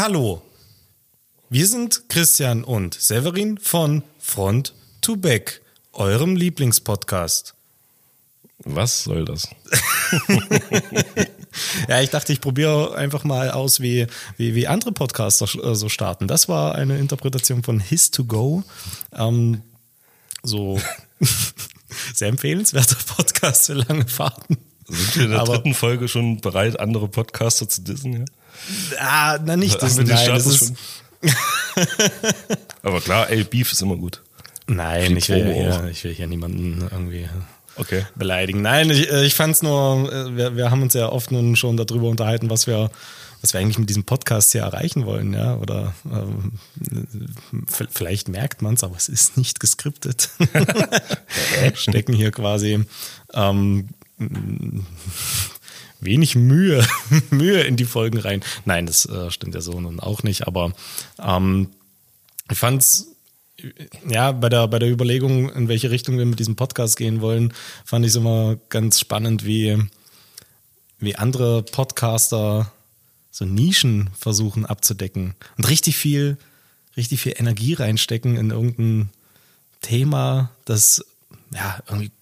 Hallo, wir sind Christian und Severin von Front to Back, eurem Lieblingspodcast. Was soll das? Ja, ich dachte, ich probiere einfach mal aus, wie, wie, wie andere Podcaster äh, so starten. Das war eine Interpretation von His to Go. Ähm, so sehr empfehlenswerter Podcast für lange Fahrten. Sind wir in der Aber- dritten Folge schon bereit, andere Podcaster zu dissen? Ja? Ah, na nicht das, wir den nein, das ist, Aber klar, ey, Beef ist immer gut. Nein, ich will, auch. ich will hier niemanden irgendwie Okay. beleidigen. Nein, ich, äh, ich fand es nur, äh, wir, wir haben uns ja oft nun schon darüber unterhalten, was wir, was wir eigentlich mit diesem Podcast hier erreichen wollen, ja. Oder ähm, vielleicht merkt man es, aber es ist nicht geskriptet. Stecken hier quasi ähm, wenig Mühe, Mühe in die Folgen rein. Nein, das äh, stimmt ja so nun auch nicht, aber ähm, ich fand's ja, bei der, bei der Überlegung, in welche Richtung wir mit diesem Podcast gehen wollen, fand ich es immer ganz spannend, wie, wie andere Podcaster so Nischen versuchen abzudecken und richtig viel, richtig viel Energie reinstecken in irgendein Thema, das ja irgendwie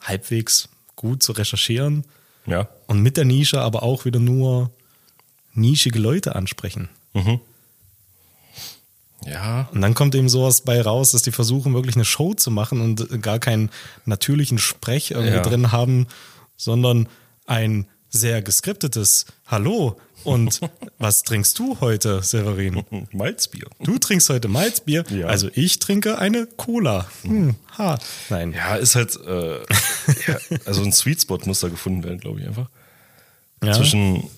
halbwegs gut zu recherchieren Ja. und mit der Nische aber auch wieder nur nischige Leute ansprechen. Ja. Und dann kommt eben sowas bei raus, dass die versuchen, wirklich eine Show zu machen und gar keinen natürlichen Sprech irgendwie Ja. drin haben, sondern ein sehr geskriptetes Hallo. Und was trinkst du heute, Severin? Malzbier. Du trinkst heute Malzbier, Ja. also ich trinke eine Cola. Hm, ha. Nein. Ja, ist halt, äh, ja, also ein Sweet Spot muss da gefunden werden, glaube ich einfach. Ja. Zwischen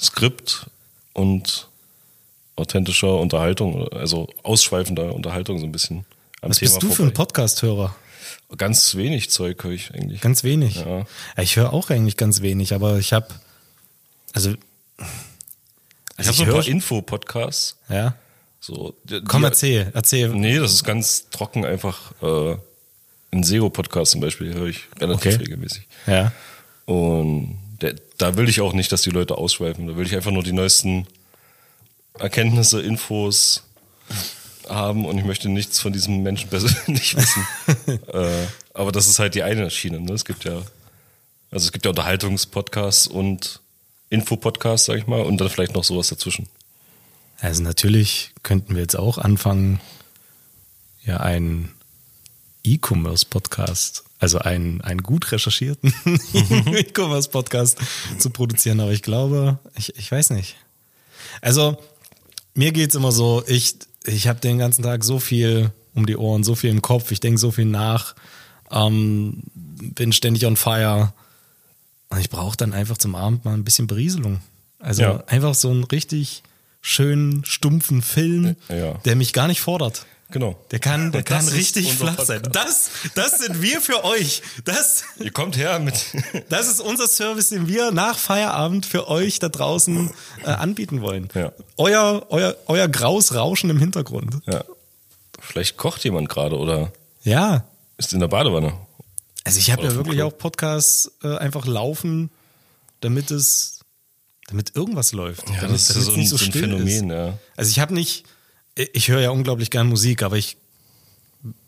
Skript und authentischer Unterhaltung, also ausschweifender Unterhaltung so ein bisschen. Was bist du für ein vorbei. Podcast-Hörer? Ganz wenig Zeug höre ich eigentlich. Ganz wenig. Ja. Ja, ich höre auch eigentlich ganz wenig, aber ich habe, also, ich habe so ein paar Info-Podcasts. ja. So, die, Komm, erzähl, erzähl. Nee, das ist ganz trocken einfach. Äh, ein SEO-Podcast zum Beispiel höre ich relativ Okay. regelmäßig. Ja. Und der, da will ich auch nicht, dass die Leute ausschweifen. Da will ich einfach nur die neuesten Erkenntnisse, Infos haben und ich möchte nichts von diesem Menschen persönlich wissen. äh, aber das ist halt die eine Schiene. Ne? Es gibt ja, also es gibt ja Unterhaltungspodcasts und Infopodcasts, sag ich mal, und dann vielleicht noch sowas dazwischen. Also natürlich könnten wir jetzt auch anfangen, ja, einen E-Commerce-Podcast, also einen, einen gut recherchierten E-Commerce-Podcast zu produzieren, aber ich glaube, ich, ich weiß nicht. Also mir geht's immer so, ich, ich habe den ganzen Tag so viel um die Ohren, so viel im Kopf, ich denke so viel nach, ähm, bin ständig on fire und ich brauche dann einfach zum Abend mal ein bisschen Berieselung. Also Ja. einfach so einen richtig schönen, stumpfen Film, Ja. der mich gar nicht fordert. Genau. Der kann, der kann richtig flach sein. Das, das sind wir für euch. Das, Ihr kommt her mit. das ist unser Service, den wir nach Feierabend für euch da draußen äh, anbieten wollen. Ja. Euer, euer, euer graues Rauschen im Hintergrund. ja. Vielleicht kocht jemand gerade oder Ja. ist in der Badewanne. Also ich habe ja wirklich auch Podcasts äh, einfach laufen, damit es, damit irgendwas läuft. Ja, damit, das ist so ein, so ein still Phänomen, Ist. ja. Also ich habe nicht, ich höre ja unglaublich gern Musik, aber ich,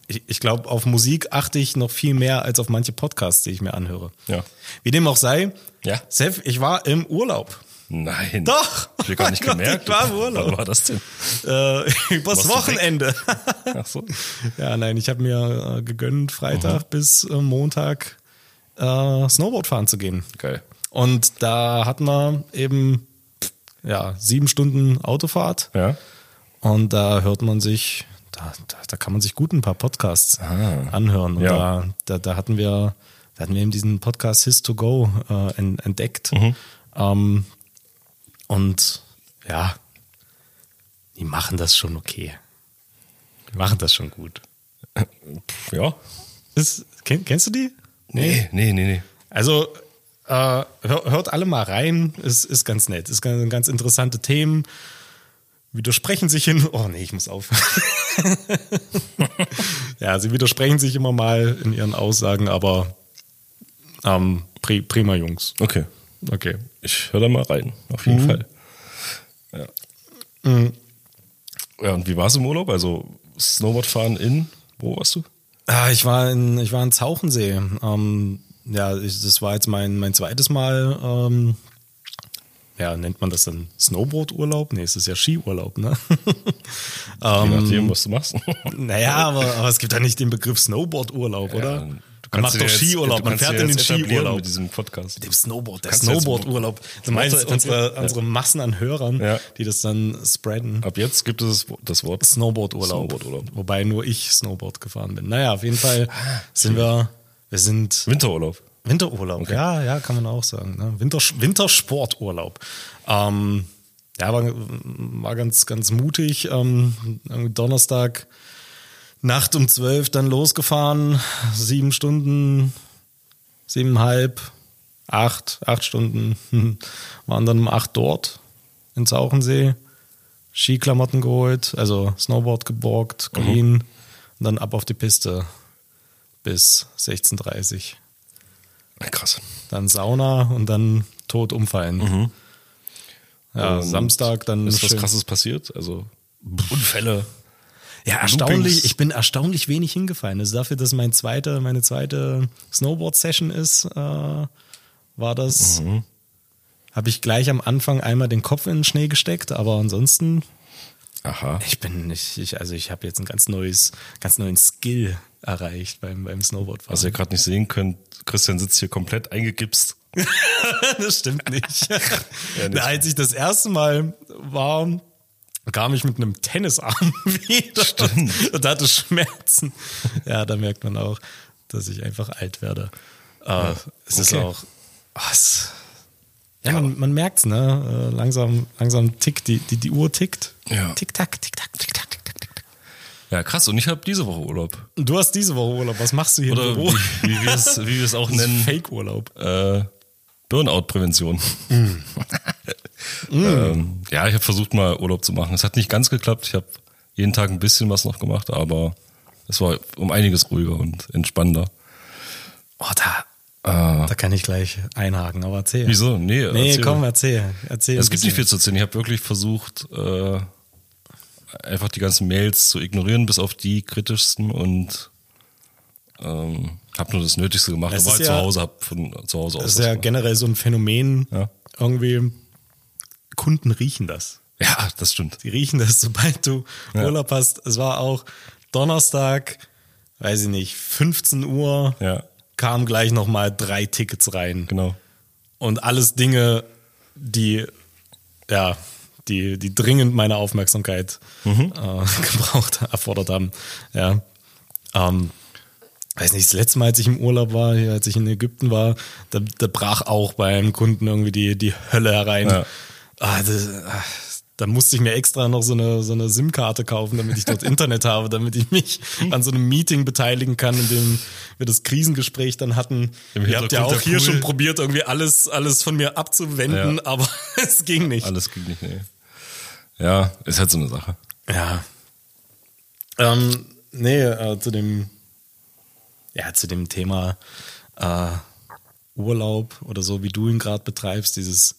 ich, ich glaube, auf Musik achte ich noch viel mehr als auf manche Podcasts, die ich mir anhöre. Ja. Wie dem auch sei, Ja. Seth, ich war im Urlaub. Nein. Doch. Hab ich gar nicht Mein Gott, gemerkt. ich war im Urlaub. Wann war das denn? Äh, übers Wochenende. Ach so. ja, nein, ich habe mir äh, gegönnt, Freitag bis äh, Montag äh, Snowboard fahren zu gehen. Geil. Und da hatten wir eben ja, sieben Stunden Autofahrt. Ja. Und da hört man sich, da, da, da kann man sich gut ein paar Podcasts anhören. Und Ja. da, da, da hatten wir, da hatten wir eben diesen Podcast His to Go äh, en- entdeckt. Ähm, und ja, die machen das schon okay. Die machen das schon gut. Ja. Ist, kenn, kennst du die? Nee, nee, nee, nee. Also äh, hör, hört alle mal rein, ist, ist ganz nett. Ist ganz, ganz interessante Themen. Widersprechen sich hin. Oh nee, ich muss aufhören. ja, sie widersprechen sich immer mal in ihren Aussagen, aber ähm, pri, prima Jungs. Okay. Okay. Ich höre da mal rein, auf jeden Mhm. Fall. Ja. Ja, und wie war es im Urlaub? Also Snowboardfahren in, wo warst du? Ah, ich war in, ich war in Zauchensee. Ähm, ja, ich, das war jetzt mein, mein zweites Mal. Ähm, ja, nennt man das dann Snowboard-Urlaub? Nee, es ist ja Skiurlaub, ne? Je ähm, nachdem, was du machst. naja, aber, aber es gibt ja nicht den Begriff Snowboard-Urlaub, oder? Man macht doch jetzt- Skiurlaub, man fährt in den Skiurlaub. Mit diesem Podcast. Dem Snowboard, der Snowboard-Urlaub. Du meinst unsere, unsere Massen an Hörern, Ja. die das dann spreaden. Ab jetzt gibt es das Wort. Snowboard-Urlaub. Snowboard-Urlaub. Wobei nur ich Snowboard gefahren bin. Naja, auf jeden Fall sind wir, wir sind Winterurlaub. Winterurlaub, ja, ja, kann man auch sagen. Ne? Winter, Wintersporturlaub. Ähm, ja, war, war ganz, ganz mutig. Ähm, Donnerstag Nacht um zwölf dann losgefahren, sieben Stunden, siebeneinhalb, acht, acht Stunden, waren dann um acht dort in Zauchensee, Skiklamotten geholt, also Snowboard geborgt, clean, und dann ab auf die Piste bis 16.30 Krass. dann Sauna und dann tot umfallen. Ja, Und Samstag dann Ist was krasses passiert? Also Unfälle. Ja, erstaunlich. Loopings. Ich bin erstaunlich wenig hingefallen. Also dafür, dass mein zweite, meine zweite Snowboard-Session ist, äh, war das. Mhm. Habe ich gleich am Anfang einmal den Kopf in den Schnee gesteckt, aber ansonsten, Aha. ich bin nicht, ich, also ich habe jetzt ein ganz neues, ganz neuen Skill erreicht beim, beim Snowboardfahren. Was ihr gerade nicht sehen könnt, Christian sitzt hier komplett eingegipst. das stimmt nicht. nicht. Na, Als ich das erste Mal war, kam ich mit einem Tennisarm wieder Stimmt. und hatte Schmerzen. Ja, da merkt man auch, dass ich einfach alt werde. Äh, es ist okay. auch. Was? Ja, man, man merkt es, ne? Äh, langsam, langsam tickt, die, die, die Uhr tickt. Ja. Tick-Tack, tick-tack, tick-tack, tick-tack, tick-tack. Ja, krass. Und ich habe diese Woche Urlaub. Du hast diese Woche Urlaub. Was machst du hier Oder im Büro? wie, wie wir es wie wir es auch nennen, Fake-Urlaub. äh, Burnout-Prävention. Mm. ähm, ja, ich habe versucht mal Urlaub zu machen. Es hat nicht ganz geklappt. Ich habe jeden Tag ein bisschen was noch gemacht, aber es war um einiges ruhiger und entspannender. Oh, da, Äh, da kann ich gleich einhaken, aber erzähl. wieso? Nee, Nee, erzähl. komm, erzähl. erzähl Es gibt nicht viel zu erzählen. Ich habe wirklich versucht, äh, einfach die ganzen Mails zu ignorieren, bis auf die kritischsten und ähm, habe nur das Nötigste gemacht. Es Aber halt zu ja- Hause, hab von zu Hause aus. Das ist ja gemacht. generell so ein Phänomen. Ja. Irgendwie, Kunden riechen das. ja, das stimmt. Die riechen das, sobald du Ja. Urlaub hast. Es war auch Donnerstag, weiß ich nicht, 15 Uhr, Ja, kamen gleich nochmal drei Tickets rein. genau. Und alles Dinge, die, ja, die, die dringend meine Aufmerksamkeit Mhm. äh, gebraucht, erfordert haben. Ja. Ähm, weiß nicht, das letzte Mal, als ich im Urlaub war, hier, als ich in Ägypten war, da, da brach auch beim Kunden irgendwie die, die Hölle herein. Ja. Ah, das, ah, da musste ich mir extra noch so eine, so eine SIM-Karte kaufen, damit ich dort Internet habe, damit ich mich an so einem Meeting beteiligen kann, in dem wir das Krisengespräch dann hatten. Ihr habt ja auch hier Pool. schon probiert, irgendwie alles, alles von mir abzuwenden, Ja. aber es ging nicht. Alles geht nicht, nee. Ja, ist halt so eine Sache. Ja. Ähm, nee, äh, zu dem, ja, zu dem Thema äh, Urlaub oder so, wie du ihn gerade betreibst, dieses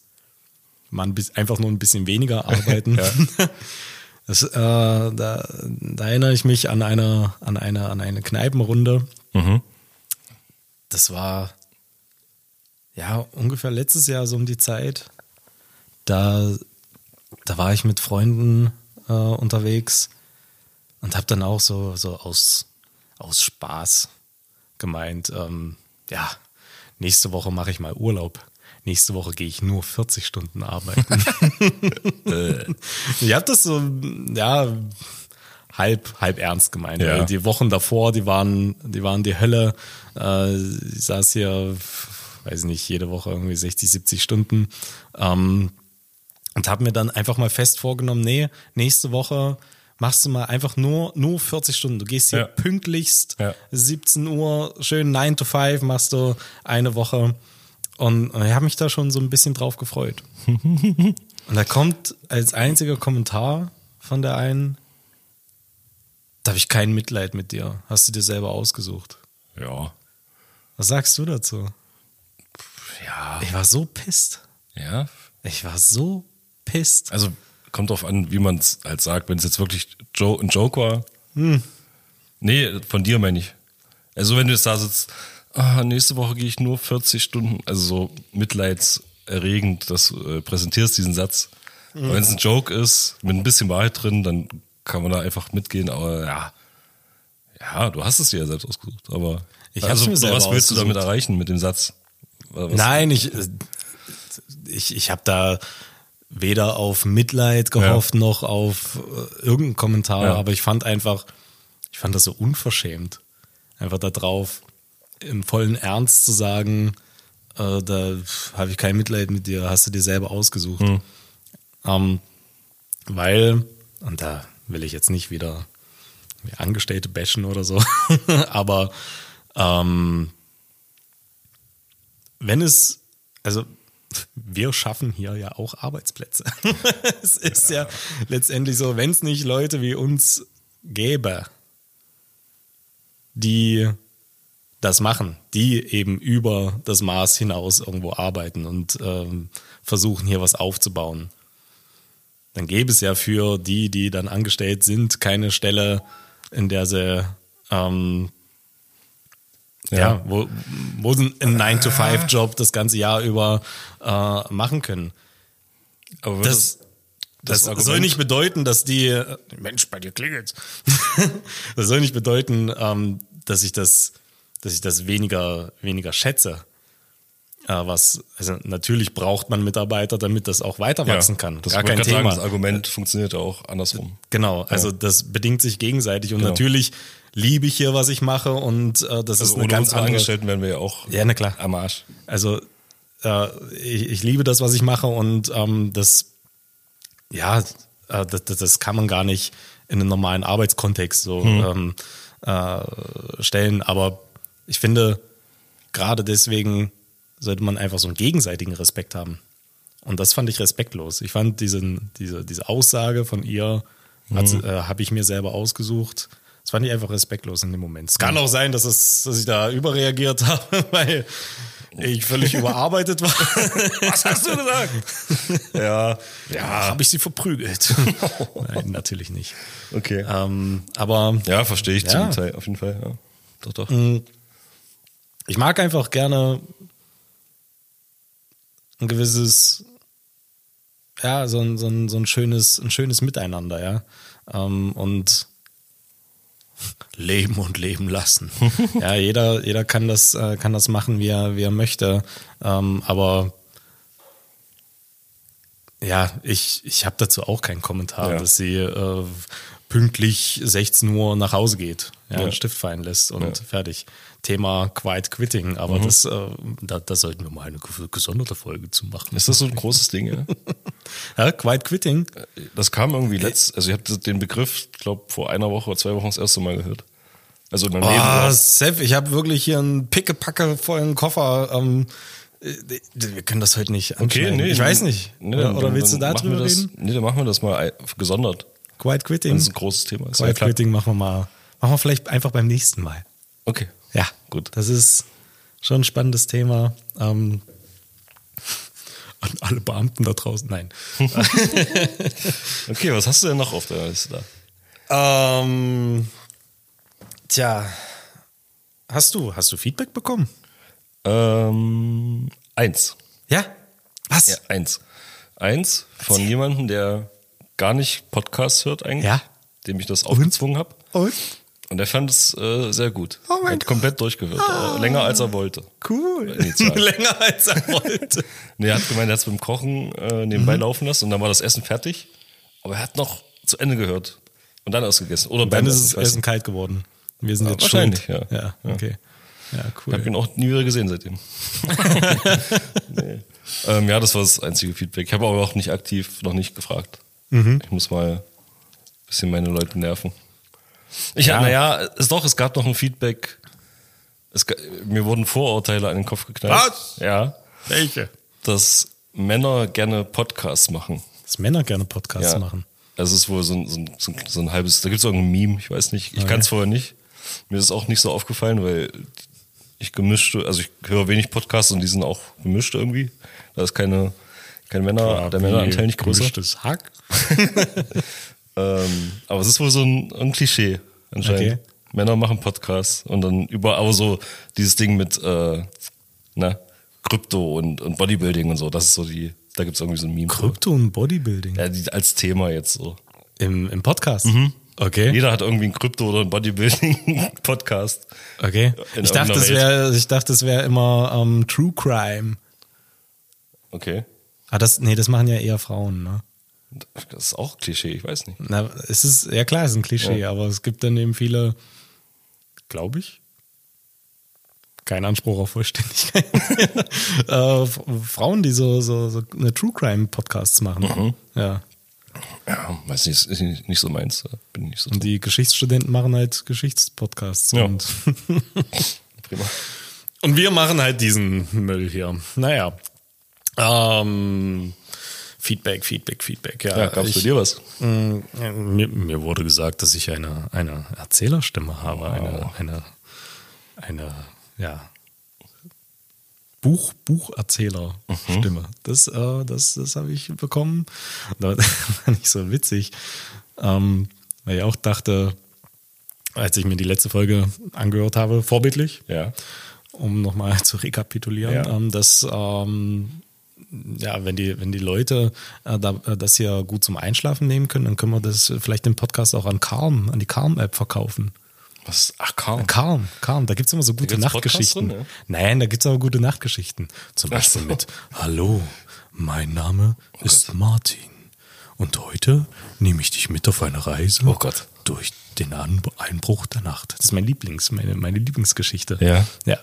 man bis, einfach nur ein bisschen weniger arbeiten. das, äh, da, da erinnere ich mich an eine, an eine, an eine Kneipenrunde. Mhm. Das war ja ungefähr letztes Jahr so um die Zeit. Da, da war ich mit Freunden äh, unterwegs und habe dann auch so, so aus, aus Spaß gemeint, ähm, ja, nächste Woche mache ich mal Urlaub. Nächste Woche gehe ich nur 40 Stunden arbeiten. ich habe das so, ja, halb, halb ernst gemeint. Ja. Die Wochen davor, die waren, die waren die Hölle. Äh, ich saß hier, weiß nicht, jede Woche irgendwie 60, 70 Stunden. Ähm, und habe mir dann einfach mal fest vorgenommen, nee, nächste Woche machst du mal einfach nur, nur 40 Stunden. Du gehst hier Ja. pünktlichst, Ja. 17 Uhr, schön 9 to 5 machst du eine Woche. Und ich habe mich da schon so ein bisschen drauf gefreut. Und da kommt als einziger Kommentar von der einen, da habe ich kein Mitleid mit dir. Hast du dir selber ausgesucht. Ja. Was sagst du dazu? Ja. Ich war so pisst. Ja. Ich war so pisst. Also kommt drauf an, wie man es halt sagt. Wenn es jetzt wirklich jo ein Joke war. Hm. Nee, von dir meine ich. Also wenn du jetzt da sitzt, ah, nächste Woche gehe ich nur 40 Stunden, also so mitleidserregend, dass du äh, präsentierst diesen Satz. Hm. Aber wenn es ein Joke ist, mit ein bisschen Wahrheit drin, dann kann man da einfach mitgehen. Aber ja, ja, du hast es dir ja selbst ausgesucht. Aber Ich also, mir was willst du damit erreichen mit dem Satz? Was, Nein, ich, ich, ich habe da weder auf Mitleid gehofft noch auf äh, irgendeinen Kommentar, Ja. aber ich fand einfach, ich fand das so unverschämt, einfach da drauf im vollen Ernst zu sagen, äh, da habe ich kein Mitleid mit dir, hast du dir selber ausgesucht. Hm. Ähm, weil, und da will ich jetzt nicht wieder wie Angestellte bashen oder so, aber ähm, wenn es, also wir schaffen hier ja auch Arbeitsplätze. es ist ja, letztendlich so, wenn es nicht Leute wie uns gäbe, die das machen, die eben über das Maß hinaus irgendwo arbeiten und ähm, versuchen hier was aufzubauen, dann gäbe es ja für die, die dann angestellt sind, keine Stelle, in der sie ähm, ja. Ja. wo, wo sie einen 9-to-5-Job das ganze Jahr über äh, machen können. aber Das, das, das soll nicht bedeuten, dass die äh, Mensch, bei dir klingelt's. das soll nicht bedeuten, ähm, dass ich das, dass ich das weniger, weniger schätze. Äh, was, also natürlich braucht man Mitarbeiter, damit das auch weiter wachsen kann. Das Gar kein Thema. Sagen, das Argument funktioniert ja auch andersrum. Genau, also das bedingt sich gegenseitig und Genau. natürlich liebe ich hier, was ich mache und äh, das ist Also eine ohne ganz unsere andere. Angestellten wären wir ja auch Ja, na klar. am Arsch. Also äh, ich, ich liebe das, was ich mache und ähm, das, ja, äh, das, das, kann man gar nicht in einen normalen Arbeitskontext so ähm, äh, stellen. Aber ich finde, gerade deswegen sollte man einfach so einen gegenseitigen Respekt haben. Und das fand ich respektlos. Ich fand diesen, diese, diese Aussage von ihr, hat äh, habe ich mir selber ausgesucht. Das fand ich einfach respektlos in dem Moment. Es kann auch sein, dass, es, dass ich da überreagiert habe, weil ich völlig überarbeitet war. Was hast du gesagt? ja, Ja, habe ich sie verprügelt. Nein, natürlich nicht. okay. Ähm, aber Ja, verstehe ich Ja. zum Teil, auf jeden Fall. Ja. Doch, doch. Ich mag einfach gerne ein gewisses, ja, so ein, so ein, so ein schönes, ein schönes Miteinander, ja. Ähm, und leben und leben lassen. ja, jeder, jeder kann das, äh, kann das machen, wie er, wie er möchte. Ähm, aber ja, ich, ich habe dazu auch keinen Kommentar, Ja. dass sie äh, pünktlich 16 Uhr nach Hause geht, ja, Ja. einen Stift fallen lässt und Ja. fertig. Thema Quiet Quitting, aber Mhm. das, äh, da, da sollten wir mal eine ges- gesonderte Folge zu machen. Ist das so ein großes Ding, ja? Ja, Quiet Quitting? Das kam irgendwie letzt, also ich habe den Begriff, glaube vor einer Woche oder zwei Wochen das erste Mal gehört. Also in meinem Leben. Ah, Sepp, ich habe wirklich hier einen pickepacke vollen Koffer. Ähm, äh, wir können das heute nicht Okay, nee. Ich weiß nicht. Nee, oder dann- oder willst du da drüber das, reden? Nee, dann machen wir das mal gesondert. Quiet Quitting? Wenn es ein großes Thema ist. Ja, Quiet klar. Quitting machen wir mal. Machen wir vielleicht einfach beim nächsten Mal. Okay. Ja, Gut. Das ist schon ein spannendes Thema. Ähm, an alle Beamten da draußen. Nein. Okay, was hast du denn noch auf der Liste da? ähm, tja, hast du, hast du Feedback bekommen? Ähm, eins. Ja. Was? Ja, eins. Eins von jemandem, der gar nicht Podcasts hört eigentlich. Ja. Dem ich das aufgezwungen habe. Und? Und er fand es äh, sehr gut. Oh mein er hat komplett durchgehört. äh, Länger als er wollte. Cool. Länger als er wollte. Nee, er hat gemeint, er hat es beim Kochen äh, Mhm. nebenbei laufen lassen und dann war das Essen fertig. Aber er hat noch zu Ende gehört. Und dann erst gegessen. Oder Dann beim ist Essen, das ich Essen kalt geworden. Wir sind Ja, jetzt wahrscheinlich, schuld. ja. Ja, okay. Ja, Ich cool. habe ihn auch nie wieder gesehen seitdem. nee. ähm, ja, das war das einzige Feedback. Ich habe aber auch nicht aktiv noch nicht gefragt. Mhm. Ich muss mal ein bisschen meine Leute nerven. Ich, Ja. ja. naja, es doch, es gab noch ein Feedback. Es, mir wurden Vorurteile an den Kopf geknallt. Was? Ja, Welche? dass Männer gerne Podcasts machen. Dass Männer gerne Podcasts Ja. machen. Also es ist wohl so ein, so ein, so ein, so ein halbes, da gibt es irgendein Meme, ich weiß nicht. Ich Okay. kann es vorher nicht. Mir ist es auch nicht so aufgefallen, weil ich gemischte, also ich höre wenig Podcasts und die sind auch gemischt irgendwie. Da ist keine, kein Männer, der Männeranteil nicht größer. Das Hack. Ähm, aber es ist wohl so ein, ein Klischee anscheinend. Okay. Männer machen Podcasts und dann über, aber so dieses Ding mit äh, na, Krypto und, und Bodybuilding und so, das ist so die, da gibt's irgendwie so ein Meme. Krypto und Bodybuilding. Ja, die, als Thema jetzt so. Im, Im Podcast. Okay. Jeder hat irgendwie ein Krypto- oder ein Bodybuilding-Podcast. Okay. Ich dachte, wäre, ich dachte, das wäre immer ähm, True Crime. Okay. Ah, das, nee, das machen ja eher Frauen, ne? Das ist auch Klischee, ich weiß nicht. Na, es ist, ja klar, es ist ein Klischee, aber es gibt dann eben viele, glaube ich, kein Anspruch auf Vollständigkeit, äh, Frauen, die so, so, so eine True Crime Podcasts machen. Ja. Ja, weiß nicht, ist nicht, nicht so meins. Bin ich nicht so Und die Geschichtsstudenten machen halt Geschichtspodcasts. Ja. Und, prima. und wir machen halt diesen Müll hier. Naja. Ähm, Feedback, Feedback, Feedback. Ja, Ja, gab's ich, dir was? Mm, ja, Mir, mir wurde gesagt, dass ich eine, eine Erzählerstimme habe, eine, eine, eine, ja, Buch, Bucherzählerstimme. Das, äh, das, das habe ich bekommen. Das war nicht so witzig, ähm, weil ich auch dachte, als ich mir die letzte Folge angehört habe, vorbildlich, Ja. um nochmal zu rekapitulieren, Ja. ähm, dass ähm, ja, wenn die, wenn die Leute äh, da, äh, das hier gut zum Einschlafen nehmen können, dann können wir das vielleicht den Podcast auch an Calm, an die Calm-App verkaufen. Was? Ach, kaum. Calm, Calm, da gibt es immer so gute Nachtgeschichten. drin, ja? Nein, da gibt es aber gute Nachtgeschichten. Zum Beispiel so. mit Hallo, mein Name ist Martin. Und heute nehme ich dich mit auf eine Reise Oh Gott. durch den Einbruch der Nacht. Das ist mein Lieblings, meine, meine Lieblingsgeschichte. Ja. Ja.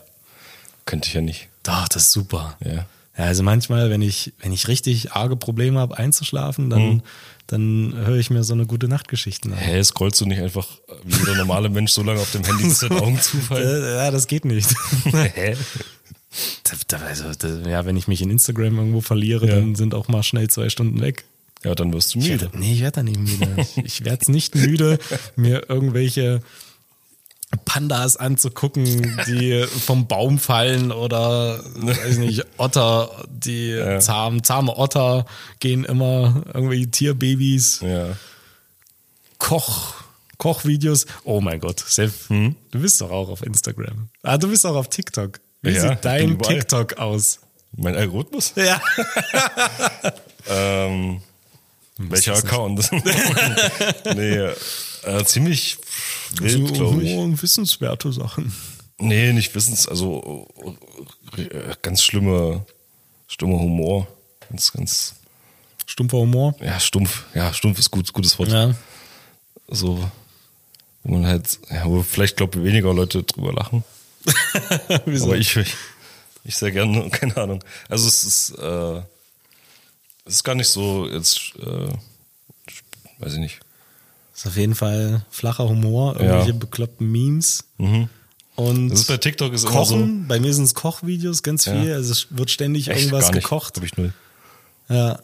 Könnte ich ja nicht. Doch, das ist super. Ja. Ja, also manchmal, wenn ich, wenn ich richtig arge Probleme habe einzuschlafen, dann, dann höre ich mir so eine gute Nachtgeschichten an. Hä, scrollst du nicht einfach wie jeder normale Mensch so lange auf dem Handy, bis deine Augen zufallen? Äh, Ja, das geht nicht. Hä? Also, ja, wenn ich mich in Instagram irgendwo verliere, Ja. dann sind auch mal schnell zwei Stunden weg. Ja, dann wirst du Ich müde. werd, nee, ich werde da nicht müde. Ich, ich werde es nicht müde, mir irgendwelche Pandas anzugucken, die vom Baum fallen oder weiß nicht, Otter, die Ja. zahm, zahme Otter gehen immer, irgendwelche Tierbabys, Ja. Koch, Kochvideos. Oh mein Gott, Sepp, du bist doch auch auf Instagram. Ah, du bist auch auf TikTok. Wie Ja, sieht dein. TikTok aus? Mein Algorithmus? Ja. Ähm, welcher. Account? nee, äh, ziemlich wild, glaube ich. wissenswerte Sachen. Nee, nicht wissens, also äh, ganz schlimme, schlimmer Humor. Ganz, ganz, Stumpfer Humor. ja, stumpf. Ja, stumpf ist gut, gutes Wort. Ja. So, wo man halt, ja, wo vielleicht, glaube ich, weniger Leute drüber lachen. Aber ich, ich, ich sehr gerne, keine Ahnung. Also es ist, äh, es ist gar nicht so jetzt, äh, weiß ich nicht. Ist auf jeden Fall flacher Humor, irgendwelche Ja. bekloppten Memes. Und Das ist bei TikTok ist immer Kochen, bei mir sind es Kochvideos ganz Ja. viel. Also es wird ständig so, echt irgendwas gar nicht. gekocht. Hab ich null. Ja.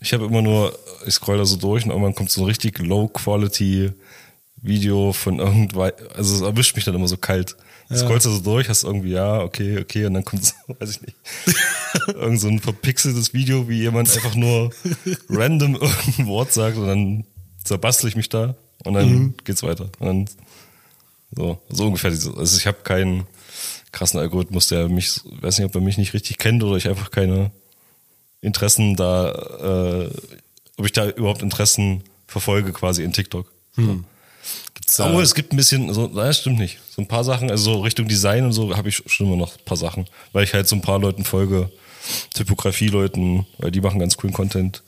Ich habe immer nur, ich scroll da so durch und irgendwann kommt so ein richtig Low-Quality Video von irgendwas, also es erwischt mich dann immer so kalt. Du scrollst da so durch, hast irgendwie, ja, okay, okay, und dann kommt so, weiß ich nicht, irgend so ein verpixeltes Video, wie jemand einfach nur random irgendein Wort sagt und dann zerbastel ich mich da und dann Mhm. geht's weiter. Und dann, so, so ungefähr. Also ich habe keinen krassen Algorithmus, der mich, weiß nicht, ob er mich nicht richtig kennt oder ich einfach keine Interessen da, äh, ob ich da überhaupt Interessen verfolge quasi in TikTok. Gibt's Oh, es gibt ein bisschen, so, nein, das stimmt nicht. So ein paar Sachen, also so Richtung Design und so habe ich schon immer noch ein paar Sachen, weil ich halt so ein paar Leuten folge, Typografie-Leuten, weil die machen ganz coolen Content,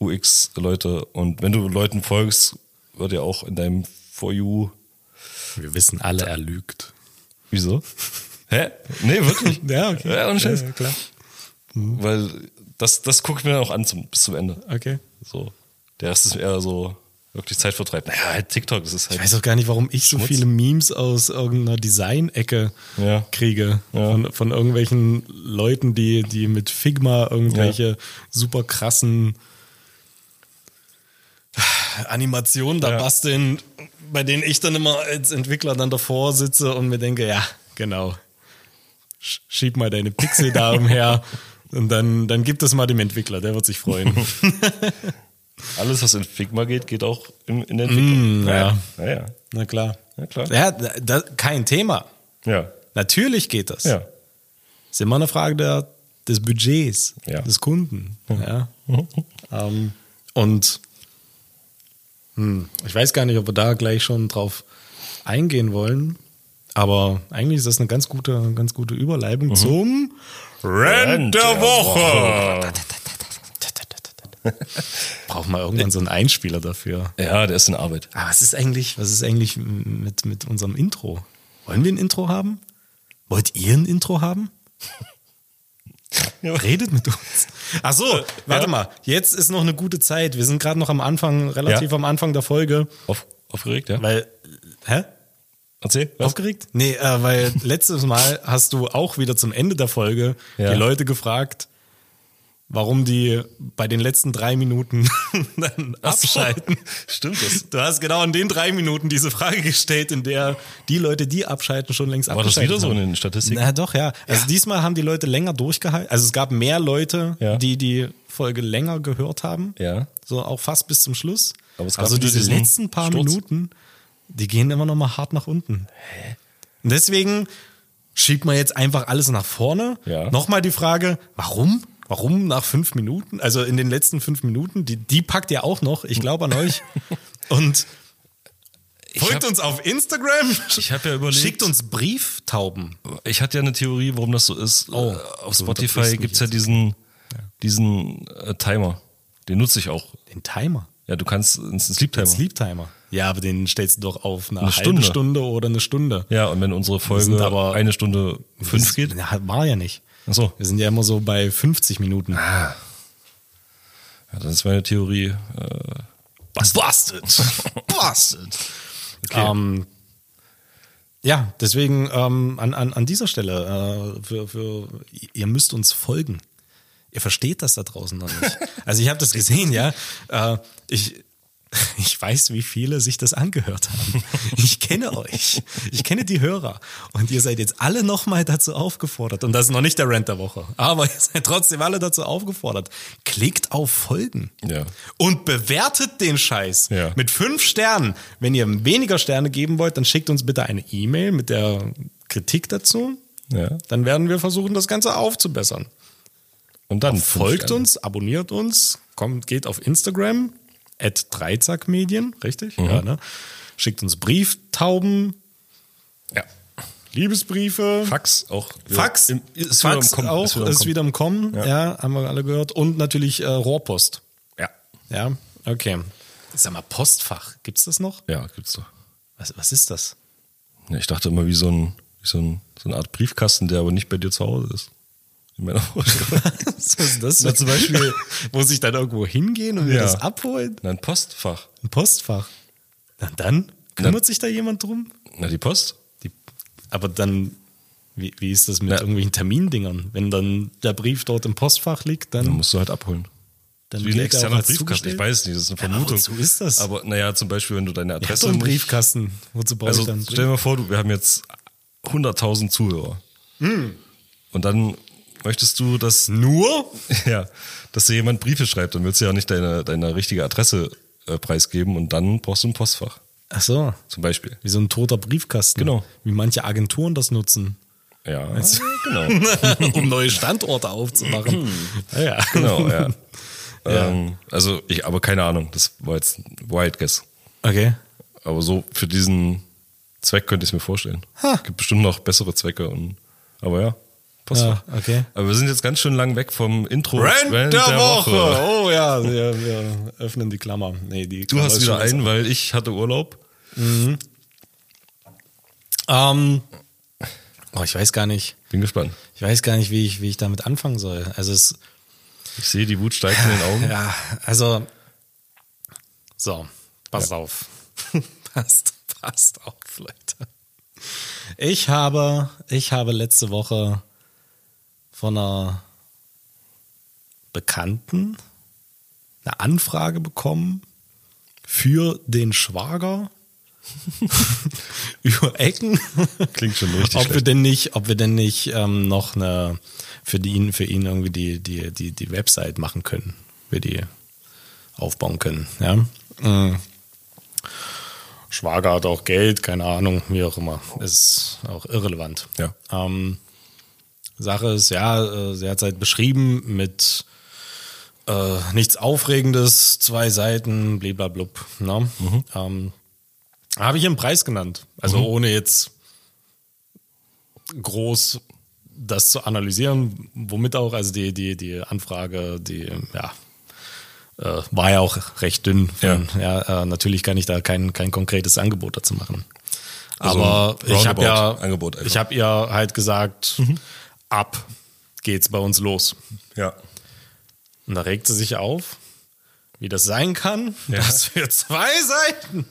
UX-Leute und wenn du Leuten folgst, wird ja auch in deinem For You, Wir wissen alle, er lügt. wieso? Hä? Nee, wirklich? Ja, okay. Ja, ohne Scheiß. Ja, klar. Weil das, das gucke ich mir dann auch an zum, bis zum Ende. Okay. So. Der Rest ist eher so wirklich Zeitvertreib. Naja, halt TikTok, das ist halt. Ich weiß auch gar nicht, warum ich so Schmutz. viele Memes aus irgendeiner Design-Ecke Ja. kriege. Ja. Von, von irgendwelchen Leuten, die, die mit Figma irgendwelche super krassen Animationen da Ja. basteln, bei denen ich dann immer als Entwickler dann davor sitze und mir denke, ja, genau. Sch- Schieb mal deine Pixel da umher Und dann, dann gibt es mal dem Entwickler, der wird sich freuen. Alles, was in Figma geht, geht auch in, in der Entwicklung. Mm, ja. ja. ja. Na klar. Ja, klar. Ja, da, kein Thema. Ja. Natürlich geht das. Ja. Ist immer eine Frage der, des Budgets Ja. des Kunden. Ja. Ähm, und hm, ich weiß gar nicht, ob wir da gleich schon drauf eingehen wollen. Aber eigentlich ist das eine ganz gute, ganz gute Überleitung zum Rent der Woche. Braucht man irgendwann so einen Einspieler dafür. Ja, der ist in Arbeit. Aber was ist eigentlich, was ist eigentlich mit, mit unserem Intro? Wollen wir ein Intro haben? Wollt ihr ein Intro haben? Redet mit uns. Ach so, warte Ja. mal. Jetzt ist noch eine gute Zeit. Wir sind gerade noch am Anfang, relativ Ja. am Anfang der Folge. Auf, aufgeregt, ja? Weil, hä? Erzähl. Was? Aufgeregt? Nee, äh, weil letztes Mal hast du auch wieder zum Ende der Folge Ja. die Leute gefragt, warum die bei den letzten drei Minuten dann Ach so. abschalten. Stimmt das? Du hast genau in den drei Minuten diese Frage gestellt, in der die Leute, die abschalten, schon längst War das abgeschaltet wieder so in haben. den Statistiken? Na doch, ja. Also diesmal haben die Leute länger durchgehalten. Also es gab mehr Leute, Ja. die die Folge länger gehört haben. Ja. So auch fast bis zum Schluss. Aber es gab also diese letzten paar Sturz. Minuten, die gehen immer noch mal hart nach unten. Und deswegen schiebt man jetzt einfach alles nach vorne. Ja. Nochmal die Frage, warum? Warum nach fünf Minuten? Also in den letzten fünf Minuten, die, die packt ihr auch noch. Ich glaube an euch. Und folgt hab- uns auf Instagram. Ich hab ja überlegt- Schickt uns Brieftauben. Ich hatte ja eine Theorie, warum das so ist. Oh, Äh, Auf Spotify mich gibt's ja diesen, diesen äh, Timer. Den nutze ich auch. Den Timer. Ja, du kannst einen Sleep-Timer. Sleep Timer. Ja, aber den stellst du doch auf eine, Eine halbe Stunde. Stunde oder eine Stunde. Ja, und wenn unsere Folge aber- eine Stunde fünf geht. War ja nicht. Ach so. Wir sind ja immer so bei 50 Minuten. Ja, das ist meine Theorie. Äh, Busted. Busted. Ähm, ja, deswegen ähm, an, an, an dieser Stelle, äh, für, für, ihr müsst uns folgen. Ihr versteht das da draußen noch nicht. Also ich habe das gesehen, ja. Äh, ich, ich weiß, wie viele sich das angehört haben. Ich kenne euch. Ich kenne die Hörer. Und ihr seid jetzt alle nochmal dazu aufgefordert. Und das ist noch nicht der Rent der Woche. Aber ihr seid trotzdem alle dazu aufgefordert. Klickt auf Folgen. Ja. Und bewertet den Scheiß Ja. mit fünf Sternen. Wenn ihr weniger Sterne geben wollt, dann schickt uns bitte eine E-Mail mit der Kritik dazu. ja. Dann werden wir versuchen, das Ganze aufzubessern. Und dann Folgt uns, abonniert uns, kommt, geht auf Instagram, at Dreizackmedien, richtig? Mhm. Ja, ne? Schickt uns Brieftauben, Ja. Liebesbriefe. Fax auch. Fax, Im- ist wieder Fax Kommen, auch, ist wieder ist wieder im Kommen. Ja. haben wir alle gehört. Und natürlich äh, Rohrpost. Ja. Ja, okay. Sag mal, Postfach, gibt's das noch? Ja, gibt's doch. Was, was ist das? Ja, ich dachte immer wie so ein, wie so ein, so eine Art Briefkasten, der aber nicht bei dir zu Hause ist. In meiner Vorstellung. Was ist das? Na, zum Beispiel- Muss ich dann irgendwo hingehen und mir Ja. das abholen? Nein, Postfach. Ein Postfach. Na dann, kümmert sich da jemand drum? Na, die Post? Die, aber dann, wie, wie ist das mit Ja. irgendwelchen Termindingern? Wenn dann der Brief dort im Postfach liegt, dann, Dann musst du halt abholen. dann Wie ein er externer Briefkasten. Ich weiß nicht, das ist eine Ja, Vermutung. wozu ist das? Aber naja, zum Beispiel, wenn du deine Ich Adresse so einen Briefkasten. Wozu brauche Also ich dann stell dir mal vor, du, wir haben jetzt 100.000 Zuhörer. Hm. Und dann möchtest du, dass, Nur? ja, dass dir jemand Briefe schreibt, dann willst du ja nicht deine, deine richtige Adresse äh, preisgeben und dann brauchst du ein Postfach. Ach so, Zum Beispiel. wie so ein toter Briefkasten. Genau. Wie manche Agenturen das nutzen, Ja, genau. um neue Standorte aufzumachen. ja, ja. Genau, ja. Ja. Ähm, also ich, aber keine Ahnung, das war jetzt ein Wild Guess. Okay. Aber so für diesen Zweck könnte ich es mir vorstellen. Ha. Es gibt bestimmt noch bessere Zwecke. Und, aber ja, Postfach. Ja, okay. Aber wir sind jetzt ganz schön lang weg vom Intro. Rent der, Woche. Oh ja, wir, wir öffnen die Klammer. Nee, die Du Klammer hast ist wieder einen, weil ich hatte Urlaub. Ähm, oh, ich weiß gar nicht. Bin gespannt. Ich weiß gar nicht, wie ich, wie ich damit anfangen soll. Also es, Ich sehe die Wut steigt in den Augen. ja, also so, passt auf, passt, passt auf, Leute. Ich habe, ich habe letzte Woche von einer Bekannten eine Anfrage bekommen für den Schwager über Ecken. Klingt schon richtig ob wir schlecht. denn nicht, ob wir denn nicht ähm, noch eine für ihn, für ihn irgendwie die, die, die, die Website machen können, wir die aufbauen können. Ja. Mhm. Schwager hat auch Geld, keine Ahnung, wie auch immer. Ist auch irrelevant. Ja. Ähm, Sache ist, ja, äh, sie hat es halt beschrieben mit äh, nichts Aufregendes, zwei Seiten, bliblablub. Ne? Ähm, Habe ich einen Preis genannt. Also ohne jetzt groß das zu analysieren, womit auch, also die, die, die Anfrage, die, ja, äh, war ja auch recht dünn. Von, ja. äh, natürlich kann ich da kein, kein konkretes Angebot dazu machen. Also Aber ich habe ja, Angebot einfach. ich habe ihr halt gesagt, ab geht's bei uns los. Ja. Und da regt sie sich auf, wie das sein kann, Ja. dass wir zwei Seiten,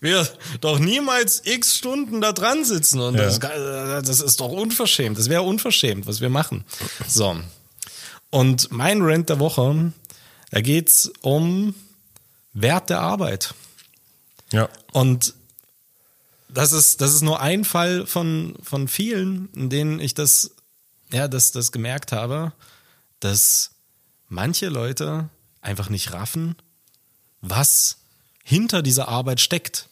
wir doch niemals x Stunden da dran sitzen. Und Ja. das, das ist doch unverschämt. Das wäre unverschämt, was wir machen. So. Und mein Rant der Woche, da geht's um Wert der Arbeit. Ja. Und das ist, das ist nur ein Fall von, von vielen, in denen ich das, ja, das, das gemerkt habe, dass manche Leute einfach nicht raffen, was hinter dieser Arbeit steckt.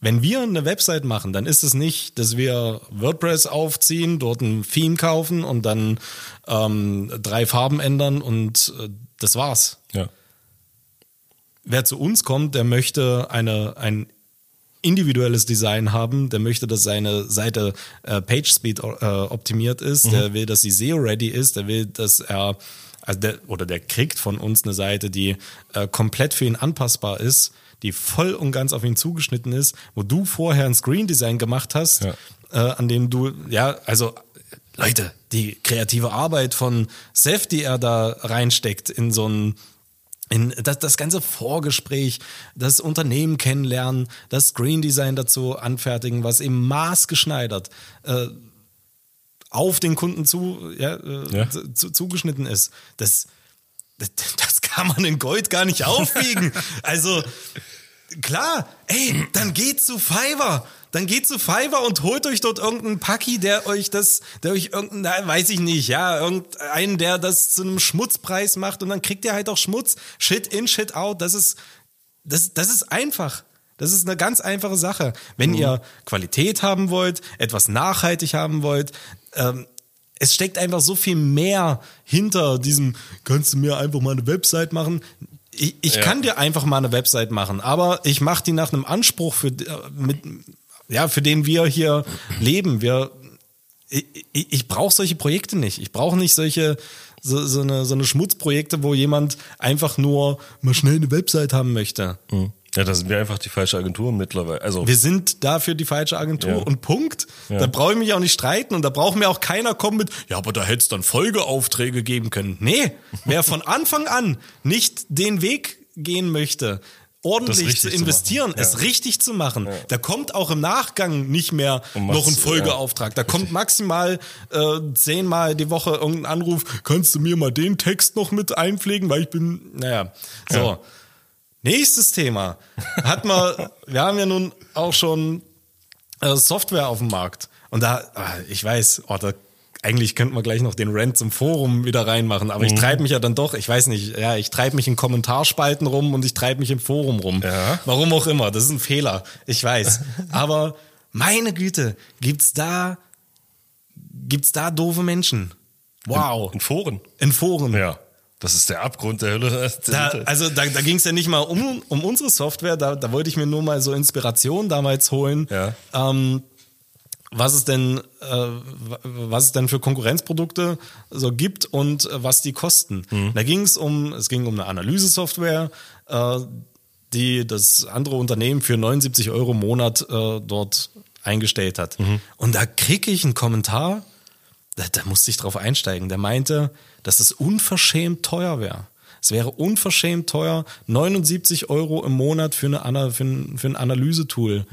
Wenn wir eine Website machen, dann ist es nicht, dass wir WordPress aufziehen, dort ein Theme kaufen und dann ähm, drei Farben ändern und äh, das war's Ja. wer zu uns kommt, der möchte eine, ein individuelles Design haben, der möchte, dass seine Seite äh, PageSpeed äh, optimiert ist, der will, dass sie SEO-ready ist, der will, dass er, also der, oder der kriegt von uns eine Seite, die äh, komplett für ihn anpassbar ist, die voll und ganz auf ihn zugeschnitten ist, wo du vorher ein Screen-Design gemacht hast, Ja. äh, an dem du, ja, also Leute, die kreative Arbeit von Seth, die er da reinsteckt in so ein in das, das ganze Vorgespräch, das Unternehmen kennenlernen, das Screen Design dazu anfertigen, was eben maßgeschneidert äh, auf den Kunden zu, ja, äh, Ja. Zu, zugeschnitten ist. Das, das, das kann man in Gold gar nicht aufwiegen. also klar, ey, dann geht zu Fiverr. Dann geht zu Fiverr und holt euch dort irgendeinen Paki, der euch das, der euch irgendeinen, weiß ich nicht, ja, irgendeinen, der das zu einem Schmutzpreis macht und dann kriegt ihr halt auch Schmutz. Shit in, shit out. Das ist, das, das ist einfach. Das ist eine ganz einfache Sache. Wenn ihr Qualität haben wollt, etwas nachhaltig haben wollt, ähm, es steckt einfach so viel mehr hinter diesem, kannst du mir einfach mal eine Website machen? Ich, ich Ja. kann dir einfach mal eine Website machen, aber ich mache die nach einem Anspruch, für, äh, mit, ja, für den wir hier leben. Wir, ich, ich, brauche solche Projekte nicht. Ich brauche nicht solche so, so, eine, so eine Schmutzprojekte, wo jemand einfach nur mal schnell eine Website haben möchte. Ja, da sind wir einfach die falsche Agentur mittlerweile. Also, Wir sind dafür die falsche Agentur Ja. und Punkt. Ja. Da brauche ich mich auch nicht streiten und da braucht mir auch keiner kommen mit, ja, aber da hätte es dann Folgeaufträge geben können. Nee, wer von Anfang an nicht den Weg gehen möchte, ordentlich zu zu investieren, es Ja. richtig zu machen, da kommt auch im Nachgang nicht mehr Und noch ein Folgeauftrag. Da kommt maximal äh, zehnmal die Woche irgendein Anruf, kannst du mir mal den Text noch mit einpflegen, weil ich bin, naja, so. Ja. Nächstes Thema. Hat man, wir haben ja nun auch schon äh, Software auf dem Markt. Und da, ah, ich weiß, oh, da, eigentlich könnte man gleich noch den Rant zum Forum wieder reinmachen, aber Mhm. ich treibe mich ja dann doch, ich weiß nicht, ja, ich treibe mich in Kommentarspalten rum und ich treibe mich im Forum rum. Ja. Warum auch immer, das ist ein Fehler, ich weiß. aber meine Güte, gibt's da, gibt's da doofe Menschen? Wow. in Foren. In Foren. Ja. Das ist der Abgrund der Hölle. Da, also da, da ging es ja nicht mal um, um unsere Software, da, da wollte ich mir nur mal so Inspiration damals holen. Ja. Ähm, was es denn, äh, was es denn für Konkurrenzprodukte so gibt und äh, was die kosten. Da ging es um, es ging um eine Analysesoftware, äh, die das andere Unternehmen für 79 Euro im Monat äh, dort eingestellt hat. Und da kriege ich einen Kommentar, da, da musste ich drauf einsteigen. Der meinte, dass es unverschämt teuer wäre. Es wäre unverschämt teuer, 79 Euro im Monat für, eine, Ana- für, ein, für ein Analysetool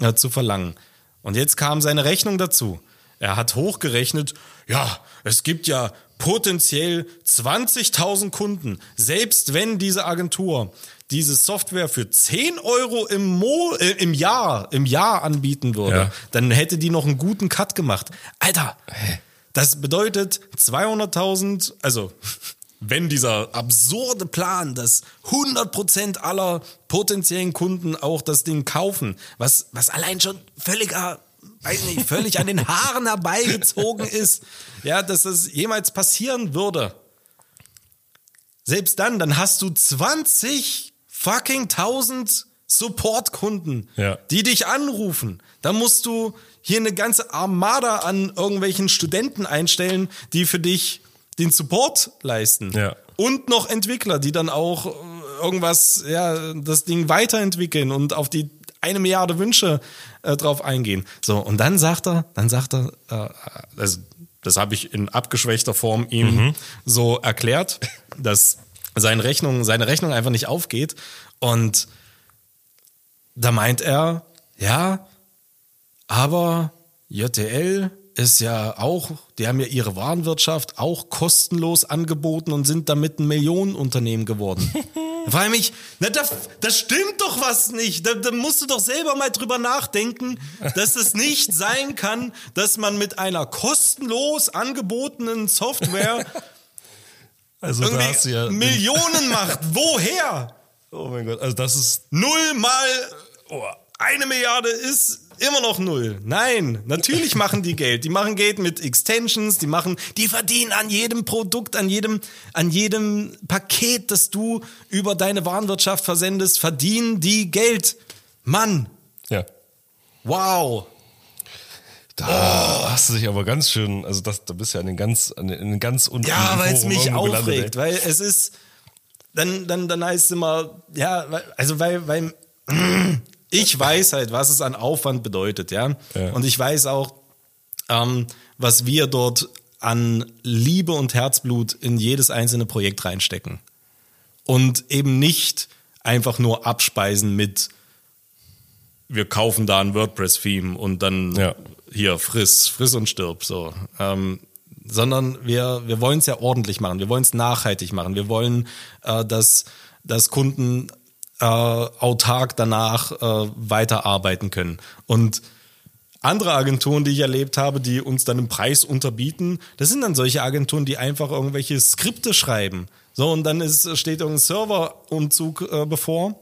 äh, zu verlangen. Und jetzt kam seine Rechnung dazu. Er hat hochgerechnet, ja, es gibt ja potenziell 20.000 Kunden, selbst wenn diese Agentur diese Software für 10 Euro im, Mo äh, im Jahr, im Jahr anbieten würde, Ja. dann hätte die noch einen guten Cut gemacht. Alter, das bedeutet 200.000, also wenn dieser absurde Plan, dass 100% aller potenziellen Kunden auch das Ding kaufen, was, was allein schon völliger, weiß nicht, völlig an den Haaren herbeigezogen ist, ja, dass das jemals passieren würde. Selbst dann, dann hast du 20 fucking 1000 Support-Kunden, Ja. die dich anrufen. Da musst du hier eine ganze Armada an irgendwelchen Studenten einstellen, die für dich den Support leisten. Ja. Und noch Entwickler, die dann auch äh, irgendwas, ja, das Ding weiterentwickeln und auf die eine Milliarde Wünsche äh, drauf eingehen. So, und dann sagt er, dann sagt er, äh, also das habe ich in abgeschwächter Form ihm so erklärt, dass seine Rechnung, seine Rechnung einfach nicht aufgeht. Und da meint er, ja, aber JTL ist ja auch, die haben ja ihre Warenwirtschaft auch kostenlos angeboten und sind damit ein Millionenunternehmen geworden. Da frage ich mich, na, da, das stimmt doch was nicht. Da, da musst du doch selber mal drüber nachdenken, dass es nicht sein kann, dass man mit einer kostenlos angebotenen Software Also da du ja. irgendwie Millionen macht. Woher? Oh mein Gott, also das ist. Null mal oh, eine Milliarde ist immer noch null. Nein, natürlich machen die Geld. Die machen Geld mit Extensions, die machen, die verdienen an jedem Produkt, an jedem, an jedem Paket, das du über deine Warenwirtschaft versendest, verdienen die Geld. Mann, Ja. wow. Da hast du dich aber ganz schön, also das, da bist du ja an den ganz, an den, in den ganz unten. Ja, weil es mich irgendwo gelandet, aufregt, weil es ist, dann, dann, dann heißt es immer, ja, also weil, weil ich weiß halt, was es an Aufwand bedeutet, ja. Ja. Und ich weiß auch, ähm, was wir dort an Liebe und Herzblut in jedes einzelne Projekt reinstecken. Und eben nicht einfach nur abspeisen mit, wir kaufen da ein WordPress-Theme und dann Ja. hier friss, friss und stirb, so. Ähm, sondern wir, wir wollen es ja ordentlich machen, wir wollen es nachhaltig machen, wir wollen, äh, dass, dass Kunden äh, autark danach äh, weiterarbeiten können. Und andere Agenturen, die ich erlebt habe, die uns dann im Preis unterbieten, das sind dann solche Agenturen, die einfach irgendwelche Skripte schreiben. So, und dann ist, steht irgendein Serverumzug äh, bevor.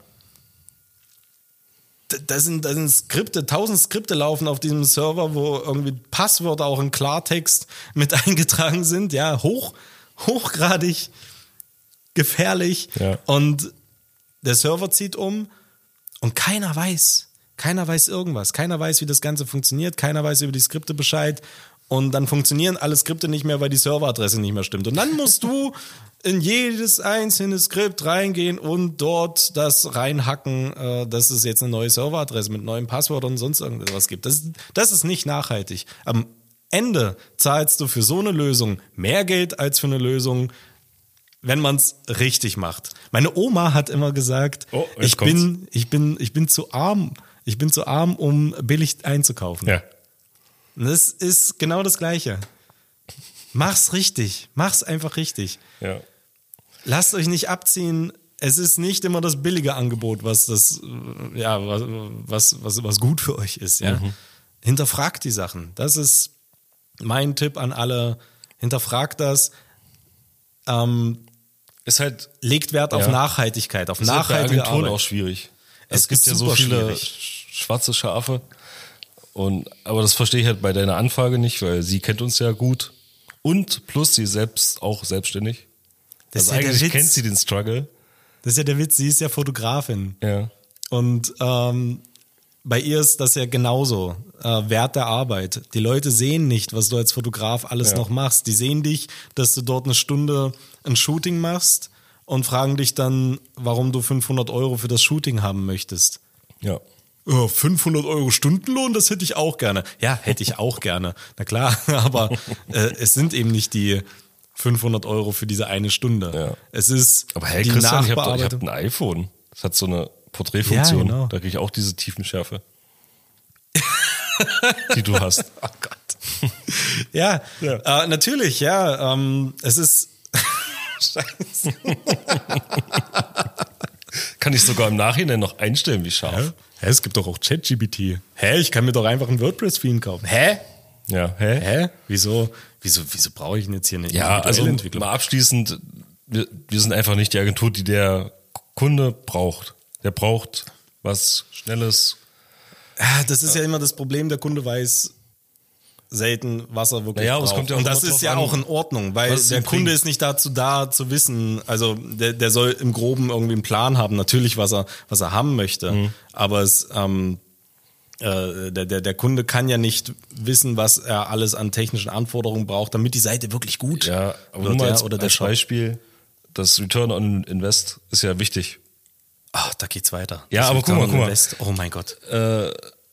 D- Da sind, da sind Skripte, tausend Skripte laufen auf diesem Server, wo irgendwie Passwörter auch in Klartext mit eingetragen sind. Ja, hoch, hochgradig gefährlich. Ja. Und der Server zieht um und keiner weiß. Keiner weiß irgendwas. Keiner weiß, wie das Ganze funktioniert. Keiner weiß über die Skripte Bescheid. Und dann funktionieren alle Skripte nicht mehr, weil die Serveradresse nicht mehr stimmt. Und dann musst du in jedes einzelne Skript reingehen und dort das reinhacken, äh, dass es jetzt eine neue Serveradresse mit neuen Passwörtern und sonst irgendwas gibt. Das, das ist nicht nachhaltig. Am Ende zahlst du für so eine Lösung mehr Geld als für eine Lösung, wenn man es richtig macht. Meine Oma hat immer gesagt, Oh, ich bin, ich bin, ich bin zu arm. Ich bin zu arm, um billig einzukaufen. Ja. Und das ist genau das Gleiche. Mach's richtig. Mach's einfach richtig. Ja. Lasst euch nicht abziehen. Es ist nicht immer das billige Angebot, was das, äh, ja, was, was, was, was gut für euch ist, ja. Hinterfragt die Sachen. Das ist mein Tipp an alle. Hinterfragt das. Ähm, Ist halt, legt Wert auf Ja. Nachhaltigkeit, auf ist halt bei nachhaltige Agenturen Arbeit. auch schwierig. Es Es, gibt ist ja so viele schwierig. sch- schwarze Schafe. Und, aber das verstehe ich halt bei deiner Anfrage nicht, weil sie kennt uns ja gut. Und plus sie selbst auch selbstständig. Das also ist ja der eigentlich Witz. kennt sie den Struggle. Das ist ja der Witz, sie ist ja Fotografin. Ja. Und ähm, bei ihr ist das ja genauso. Äh, Wert der Arbeit. Die Leute sehen nicht, was du als Fotograf alles Ja. noch machst. Die sehen dich, dass du dort eine Stunde ein Shooting machst und fragen dich dann, warum du 500 Euro für das Shooting haben möchtest. Ja. Oh, 500 Euro Stundenlohn, das hätte ich auch gerne. Ja, hätte ich auch gerne. Na klar, aber äh, es sind eben nicht die 500 Euro für diese eine Stunde. Ja. Es ist Aber hey, die Christian, ich habe hab ein iPhone. Das hat so eine Porträtfunktion. Ja, genau. Da kriege ich auch diese Tiefenschärfe. die du hast. Oh Gott. ja, Ja. Äh, natürlich, ja. Ähm, es ist. Scheiße. Kann ich sogar im Nachhinein noch einstellen, wie scharf. Hä? Es gibt doch auch ChatGPT. Hä? Ich kann mir doch einfach ein WordPress-Theme kaufen. Hä? Ja, hä? Hä? Wieso, wieso, wieso brauche ich denn jetzt hier eine Ja, also Entwicklung? mal abschließend, wir, wir sind einfach nicht die Agentur, die der Kunde braucht. Der braucht was Schnelles. Ah, Das ist ja immer das Problem, der Kunde weiß selten, was er wirklich Naja, es braucht. kommt ja Und das ist ja an, auch in Ordnung, weil der Kunde bringt. ist nicht dazu da zu wissen, also der, der soll im Groben irgendwie einen Plan haben, natürlich, was er, was er haben möchte, Mhm. aber es, ähm, äh, der, der, der Kunde kann ja nicht wissen, was er alles an technischen Anforderungen braucht, damit die Seite wirklich gut Ja, aber wird, nur mal ja, als, oder der als. Beispiel, das Return on Invest ist ja wichtig. Ach, da geht's weiter. Ja, Das aber guck mal, guck mal. Invest. Oh mein Gott. äh,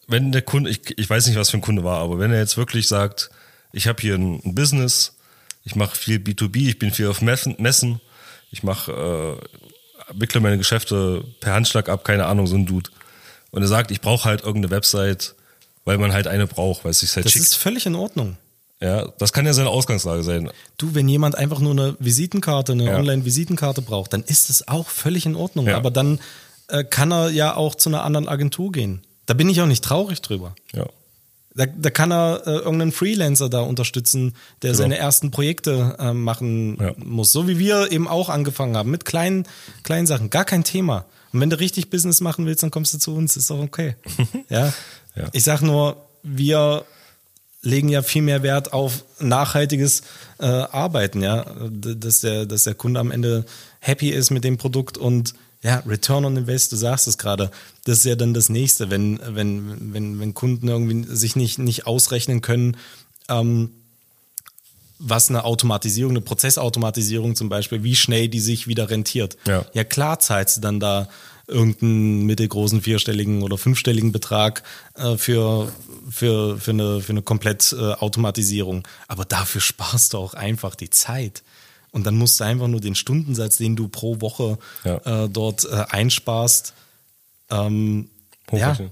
wenn der Kunde, ich, ich weiß nicht, was für ein Kunde war, aber wenn er jetzt wirklich sagt, ich habe hier ein, ein Business, ich mache viel B2B, ich bin viel auf Messen, ich mache, äh, wickle meine Geschäfte per Handschlag ab, keine Ahnung, so ein Dude. Und er sagt, ich brauche halt irgendeine Website, weil man halt eine braucht, weil es sich halt Das schickt. ist völlig in Ordnung. Ja, das kann ja seine Ausgangslage sein. Du, wenn jemand einfach nur eine Visitenkarte, eine Ja. Online-Visitenkarte braucht, dann ist das auch völlig in Ordnung. Ja. Aber dann äh, kann er ja auch zu einer anderen Agentur gehen. Da bin ich auch nicht traurig drüber. Ja. Da, da kann er äh, irgendeinen Freelancer da unterstützen, der Genau. seine ersten Projekte äh, machen Ja. muss. So wie wir eben auch angefangen haben, mit kleinen, kleinen Sachen. Gar kein Thema. Und wenn du richtig Business machen willst, dann kommst du zu uns, ist doch okay. ja? Ja. Ich sag nur, wir legen ja viel mehr Wert auf nachhaltiges äh, Arbeiten, ja, dass der, dass der Kunde am Ende happy ist mit dem Produkt und ja, Return on Invest, du sagst es gerade, das ist ja dann das nächste, wenn, wenn, wenn, wenn Kunden irgendwie sich nicht, nicht ausrechnen können, ähm, was eine Automatisierung, eine Prozessautomatisierung zum Beispiel, wie schnell die sich wieder rentiert. Ja. ja klar zahlst du dann da irgendeinen mittelgroßen vierstelligen oder fünfstelligen Betrag äh, für, für, für, eine, für eine komplett äh, Automatisierung. Aber dafür sparst du auch einfach die Zeit. Und dann musst du einfach nur den Stundensatz, den du pro Woche Ja. äh, dort äh, einsparst, ähm, ja, Hochrechnen.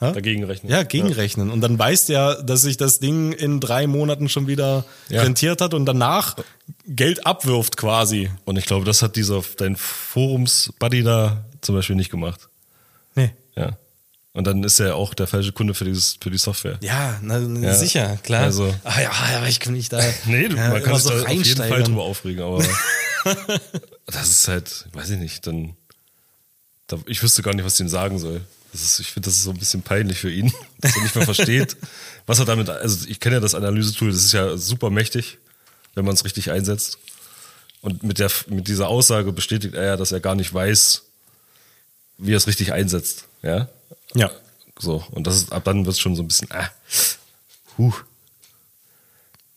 Hä? Dagegen rechnen. ja, gegenrechnen. Und dann weißt du ja, dass sich das Ding in drei Monaten schon wieder Ja. rentiert hat und danach Geld abwirft quasi. Und ich glaube, das hat dieser, dein Forums-Buddy da zum Beispiel nicht gemacht. Nee. Ja. Und dann ist er auch der falsche Kunde für, dieses, für die Software. Ja, na, Ja. sicher, klar. Also- ah, ja, aber ich kann mich da. Nee, du, ja, man kann sich da auf jeden Fall drüber aufregen, aber das ist halt, weiß ich nicht, dann, da, ich wüsste gar nicht, was ich ihm sagen soll. Das ist, ich finde, das ist so ein bisschen peinlich für ihn, dass er nicht mehr versteht, was er damit, also ich kenne ja das Analysetool, das ist ja super mächtig, wenn man es richtig einsetzt. Und mit, der, mit dieser Aussage bestätigt er ja, dass er gar nicht weiß, wie er es richtig einsetzt. Ja, Ja. so. Und das ist, ab dann wird es schon so ein bisschen, ah, huh.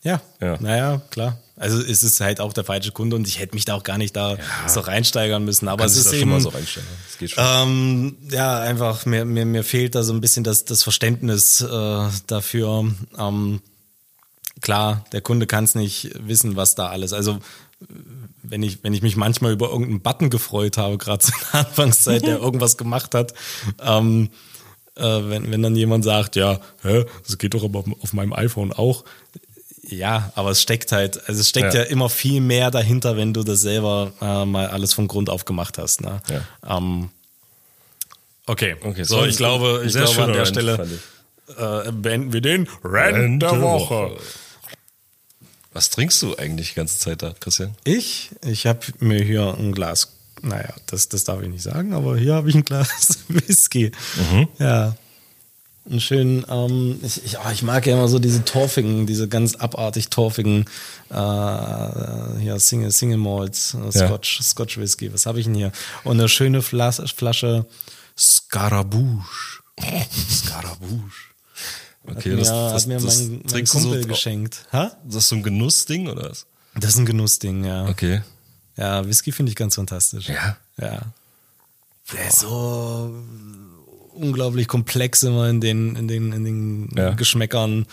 Ja. Ja. Naja, klar. Also es ist halt auch der falsche Kunde und ich hätte mich da auch gar nicht da so reinsteigern müssen. Aber es ist eben, schon mal so reinstellen. Das geht schon. Ähm, ja, einfach, mir, mir, mir fehlt da so ein bisschen das, das Verständnis äh, dafür. Ähm, klar, der Kunde kann es nicht wissen, was da alles. Also wenn ich, wenn ich mich manchmal über irgendeinen Button gefreut habe, gerade zu der Anfangszeit, der irgendwas gemacht hat, ähm, äh, wenn, wenn dann jemand sagt, ja, hä, das geht doch aber auf meinem iPhone auch. Ja, aber es steckt halt, also es steckt ja, Ja. immer viel mehr dahinter, wenn du das selber äh, mal alles von Grund auf gemacht hast. Ne? Ja. Ähm, okay. Okay, so, so ich glaube, ich glaube an der Rant, Stelle äh, beenden wir den Rant der Woche. Was trinkst du eigentlich die ganze Zeit da, Christian? Ich, ich habe mir hier ein Glas, naja, das, das darf ich nicht sagen, aber hier habe ich ein Glas Whisky. Ja. Einen schönen, ähm, ich, ich, oh, ich mag ja immer so diese torfigen, diese ganz abartig torfigen, äh, hier Single, Single Malts, äh, Ja. Scotch, Scotch Whisky. Was habe ich denn hier? Und eine schöne Flasche, Flasche Scaramouche. Scaramouche. Okay, hat das, mir, das, hat mir das mein, mein Kumpel so, geschenkt. Ha? Das ist so ein Genussding oder was? Das ist ein Genussding, ja. Okay. Ja, Whisky finde ich ganz fantastisch. Ja? Ja. Der ist so unglaublich komplex immer in den, in den, in den Ja. Geschmäckern.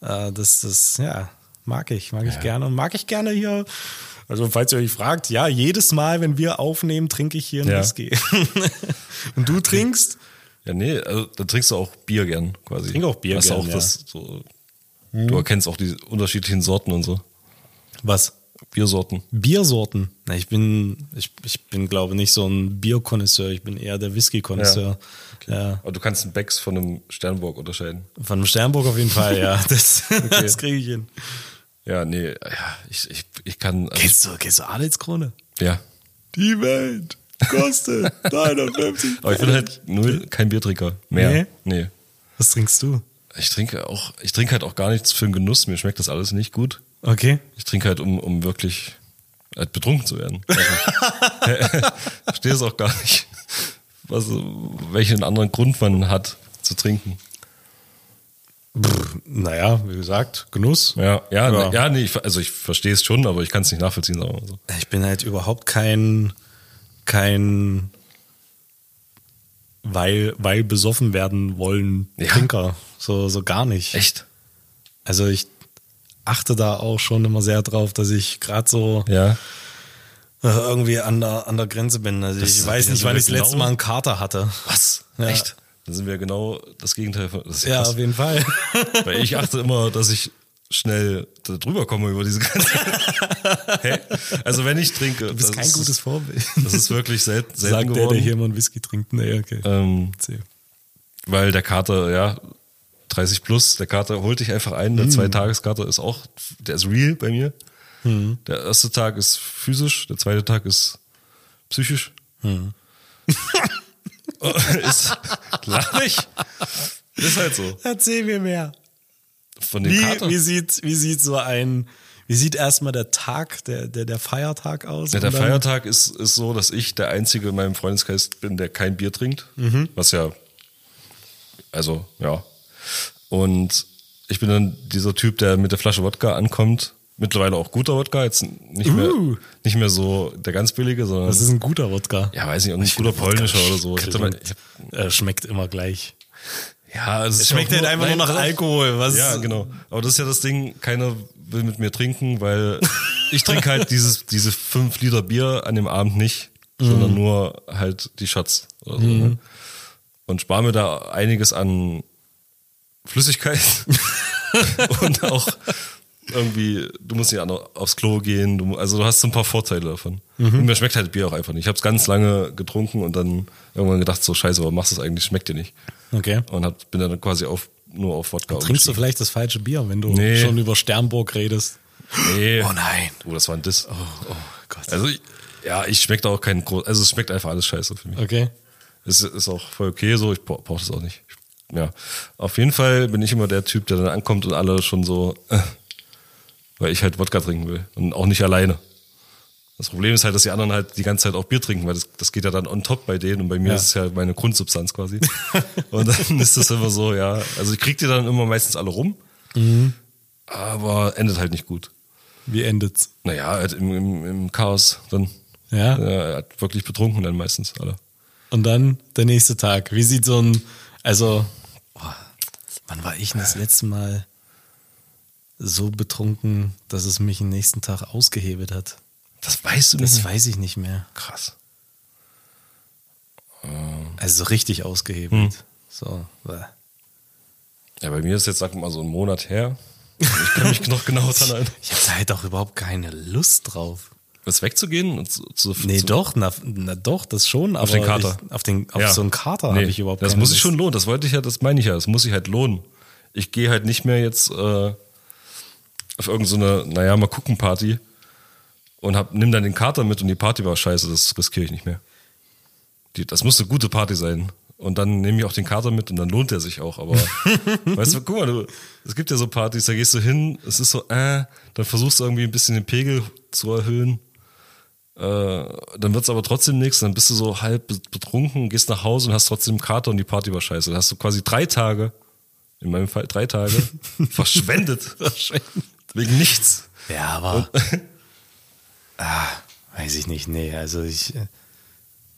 Äh, Das, das, ja, mag ich, mag ich gerne. Und mag ich gerne hier. Also, falls ihr euch fragt, ja, jedes Mal, wenn wir aufnehmen, trinke ich hier einen Ja. Whisky. Und du trinkst? Ja, nee, also da trinkst du auch Bier gern quasi. Trink auch Bier du gern, auch ja. das so, Du erkennst auch die unterschiedlichen Sorten und so. Was? Biersorten. Biersorten. Na, ich bin, ich, ich bin, glaube nicht so ein Bierkonnoisseur, ich bin eher der Whisky-Konnoisseur. Ja. Aber du kannst einen Becks von einem Sternburg unterscheiden. Von einem Sternburg auf jeden Fall, ja. Das, das kriege ich hin. Ja, nee, ja, ich, ich, ich kann. Also, Kennst du, kennst du Adelskrone? ja. Die Welt kostet 350. Aber ich bin halt null kein Biertrinker mehr. Nee. Was trinkst du? Ich trinke auch, ich trinke halt auch gar nichts für den Genuss. Mir schmeckt das alles nicht gut. Okay. Ich trinke halt, um, um wirklich halt betrunken zu werden. Also, verstehe es auch gar nicht, was, welchen anderen Grund man hat zu trinken. Naja, wie gesagt, Genuss. Ja, ja, Ja. ja, nee, ich, also ich verstehe es schon, aber ich kann es nicht nachvollziehen. So. Ich bin halt überhaupt kein, kein, weil, weil besoffen werden wollen Ja. Trinker. So, so gar nicht. Echt? Also ich achte da auch schon immer sehr drauf, dass ich gerade so Ja. äh, irgendwie an der, an der Grenze bin. Also Das ich weiß nicht, wann ich das genau- letzte Mal einen Kater hatte. Was? Ja. Echt? Dann sind wir genau das Gegenteil von. Das Ja, auf jeden Fall. Weil ich achte immer, dass ich schnell drüber komme über diese ganze. Hä? Also wenn ich trinke. Du bist das kein ist, gutes Vorbild. Das ist wirklich selten, selten Sagt der, geworden. der hier mal einen Whisky trinkt. Nee, okay. ähm, weil der Kater, ja, 30 plus, der Kater holt dich einfach ein. Der Zwei-Tages-Kater ist auch, der ist real bei mir. Der erste Tag ist physisch, der zweite Tag ist psychisch. ist, lach nicht. Ist halt so. Erzähl mir mehr. Von dem Wie, Kater. wie, sieht, wie sieht so ein, wie sieht erstmal der Tag, der, der, der Feiertag aus? Ja, der Feiertag ist, ist so, dass ich der Einzige in meinem Freundeskreis bin, der kein Bier trinkt. Mhm. Was ja, also, ja. Und ich bin dann dieser Typ, der mit der Flasche Wodka ankommt. Mittlerweile auch guter Wodka, jetzt nicht mehr, Uh. nicht mehr so der ganz billige, sondern, Das ist ein guter Wodka. ja, weiß nicht, ein guter polnischer oder so. Mal, Klingt, ich hab, äh, schmeckt immer gleich. Ja, es Es schmeckt halt einfach nur nach Alkohol. Was Ja, genau. Aber das ist ja das Ding, keiner will mit mir trinken, weil ich trinke halt dieses, diese fünf Liter Bier an dem Abend nicht, sondern nur halt die Shots so. Ne? Und spare mir da einiges an Flüssigkeit und auch irgendwie, du musst nicht aufs Klo gehen, du, also du hast so ein paar Vorteile davon. Und mir schmeckt halt Bier auch einfach nicht. Ich habe es ganz lange getrunken und dann irgendwann gedacht, so scheiße, warum machst du das eigentlich, schmeckt dir nicht. Okay. Und hab, bin dann quasi auf, nur auf Wodka Trinkst du vielleicht das falsche Bier, wenn du Nee. schon über Sternburg redest? Nee. Oh nein. Oh, das war ein Diss. Oh Gott. Also, ich, ja, ich schmecke da auch keinen groß. Also, es schmeckt einfach alles scheiße für mich. okay. Es ist auch voll okay so. Ich brauche das auch nicht. Ich, ja. Auf jeden Fall bin ich immer der Typ, der dann ankommt und alle schon so, äh, weil ich halt Wodka trinken will. Und auch nicht alleine. Das Problem ist halt, dass die anderen halt die ganze Zeit auch Bier trinken, weil das, das geht ja dann on top bei denen und bei mir Ja. ist es ja meine Grundsubstanz quasi. und dann ist das immer so, ja. Also ich krieg die dann immer meistens alle rum, aber endet halt nicht gut. Wie endet's? Naja, halt im, im, im Chaos dann. Ja. Hat wirklich betrunken dann meistens alle. Und dann der nächste Tag. Wie sieht so ein, also, boah, wann war ich denn das letzte Mal so betrunken, dass es mich den nächsten Tag ausgehebelt hat? Das weißt du Das nicht. weiß ich nicht mehr. Krass. Also so richtig Hm. ausgehebelt. So, bäh. Ja, bei mir ist jetzt, sag mal, so ein Monat her. Ich kann mich noch genau daran erinnern. ich hatte halt auch überhaupt keine Lust drauf. Jetzt wegzugehen und zu, zu, Nee, zu, doch, na, na doch, das schon. Auf aber den Kater. Ich, auf den, auf Ja. so einen Kater Nee, habe ich überhaupt Das keine muss sich schon lohnen. Das wollte ich ja, das meine ich ja. Das muss sich halt lohnen. Ich gehe halt nicht mehr jetzt äh, auf irgendeine, so eine, naja, mal gucken Party und hab, nimm dann den Kater mit und die Party war scheiße. Das riskiere ich nicht mehr. Die, das muss eine gute Party sein. Und dann nehme ich auch den Kater mit und dann lohnt er sich auch. Aber weißt du, guck mal, du, es gibt ja so Partys, da gehst du hin, es ist so, äh, dann versuchst du irgendwie ein bisschen den Pegel zu erhöhen. Äh, dann wird's aber trotzdem nichts, dann bist du so halb be- betrunken, gehst nach Hause und hast trotzdem einen Kater und die Party war scheiße. Dann hast du quasi drei Tage, in meinem Fall drei Tage, verschwendet. Wegen nichts. Ja, aber. Ah, weiß ich nicht. Nee, also ich. äh,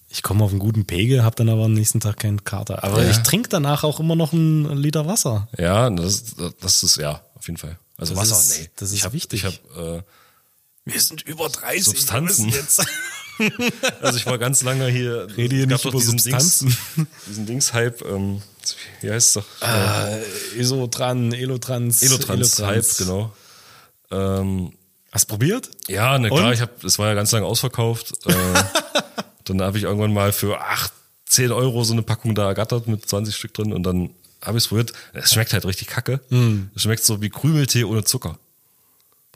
Ich komme auf einen guten Pegel, habe dann aber am nächsten Tag keinen Kater. Aber Ja. ich trinke danach auch immer noch einen Liter Wasser. Ja, das, das ist, ja, auf jeden Fall. Also Das Wasser, ist- nee. das ist ich hab, wichtig. Ich habe Wir sind über 30. Substanzen. Jetzt. äh, also ich war ganz lange hier. Rede hier nicht über Substanzen. Dings, diesen Dings-Hype, ähm, wie heißt es doch? äh, Isotran, Elotrans. Elotrans-Hype, genau. Ähm, Hast du probiert? Ja, na klar, ich habe, es war ja ganz lange ausverkauft. äh, dann habe ich irgendwann mal für 8, 10 Euro so eine Packung da ergattert mit 20 Stück drin und dann habe ich es probiert. Es schmeckt halt richtig kacke. Hm. Es schmeckt so wie Krümeltee ohne Zucker.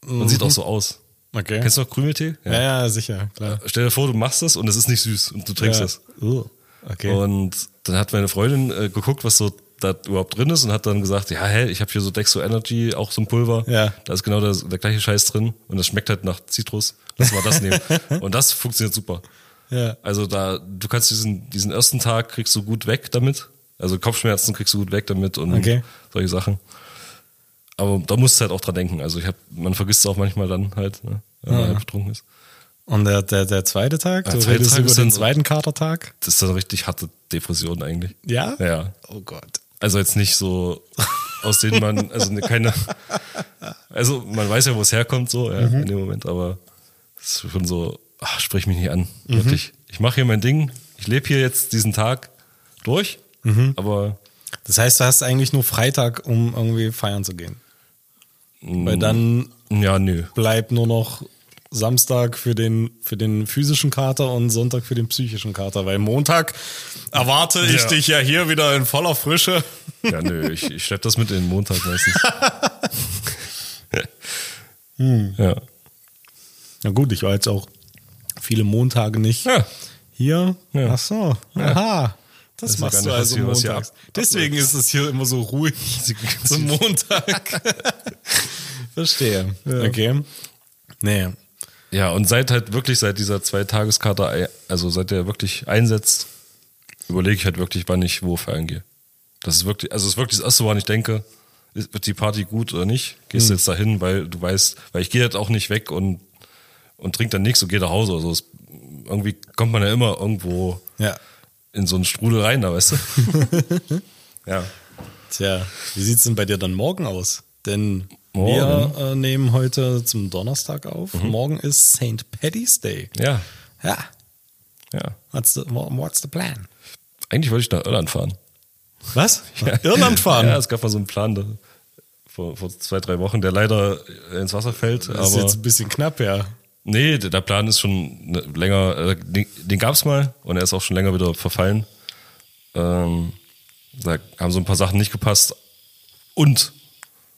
Und sieht auch so aus. Okay. Kennst du noch Krümeltee? ja, ja, sicher, klar. Stell dir vor, du machst das und es ist nicht süß und du trinkst ja. es. Uh, okay. Und dann hat meine Freundin äh, geguckt, was so da überhaupt drin ist und hat dann gesagt, ja, hä, ich habe hier so Dexo Energy, auch so ein Pulver. Ja. Da ist genau der, der gleiche Scheiß drin und das schmeckt halt nach Zitrus. Lass mal das nehmen. Und das funktioniert super. ja. Also da, du kannst diesen, diesen ersten Tag kriegst du gut weg damit. Also Kopfschmerzen kriegst du gut weg damit und Okay. solche Sachen. Aber da musst du halt auch dran denken. Also ich hab, man vergisst es auch manchmal dann halt, ne, wenn man Ja. halt betrunken ist. Und der, der, der zweite Tag? Der du zweite redest Tag über ist den zweiten Katertag? Das ist dann richtig harte Depression eigentlich. Ja? Ja. Oh Gott. Also jetzt nicht so, aus denen man, also ne- keine, also man weiß ja, wo es herkommt, so, ja, in dem Moment, aber es ist schon so, ach, sprich mich nicht an, wirklich. Ich mache hier mein Ding, ich lebe hier jetzt diesen Tag durch, aber Das heißt, du hast eigentlich nur Freitag, um irgendwie feiern zu gehen. Weil dann ja, nö. bleibt nur noch Samstag für den, für den physischen Kater und Sonntag für den psychischen Kater. Weil Montag erwarte ich Ja. dich ja hier wieder in voller Frische. Ja, nö, ich, ich schleppe das mit in den Montag meistens. Ja. Na gut, ich war jetzt auch viele Montage nicht Ja. hier. Ja. Ach so. Aha. Das, ja machst du also hier montags. Deswegen ist es hier immer so ruhig zum Montag. Verstehe. Okay. Nee. Ja, und seit halt wirklich, seit dieser Zweitageskater, ei- also seit der wirklich einsetzt, überlege ich halt wirklich, wann ich wo feiern gehe. Das ist wirklich, also das ist wirklich das erste, woran ich denke, ist- wird die Party gut oder nicht? Gehst du jetzt dahin, weil du weißt, weil ich gehe jetzt auch nicht weg und, und trink dann nichts und gehe nach Hause oder so. Es, irgendwie kommt man ja immer irgendwo Ja. in so einen Strudel rein, da weißt du? ja. Tja, wie sieht's denn bei dir dann morgen aus? Denn Morgen? wir äh, nehmen heute zum Donnerstag auf. Morgen ist St. Paddy's Day. Ja. Ja. Ja. What's the, wha- what's the plan? Eigentlich wollte ich nach Irland fahren. Was? Irland fahren? Ja, es gab mal so einen Plan da, vor, vor zwei, drei Wochen, der leider ins Wasser fällt. das ist jetzt ein bisschen knapp, ja. nee, der der Plan ist schon ne- länger, äh, den, den gab es mal und er ist auch schon länger wieder verfallen. Ähm, da haben so ein paar Sachen nicht gepasst und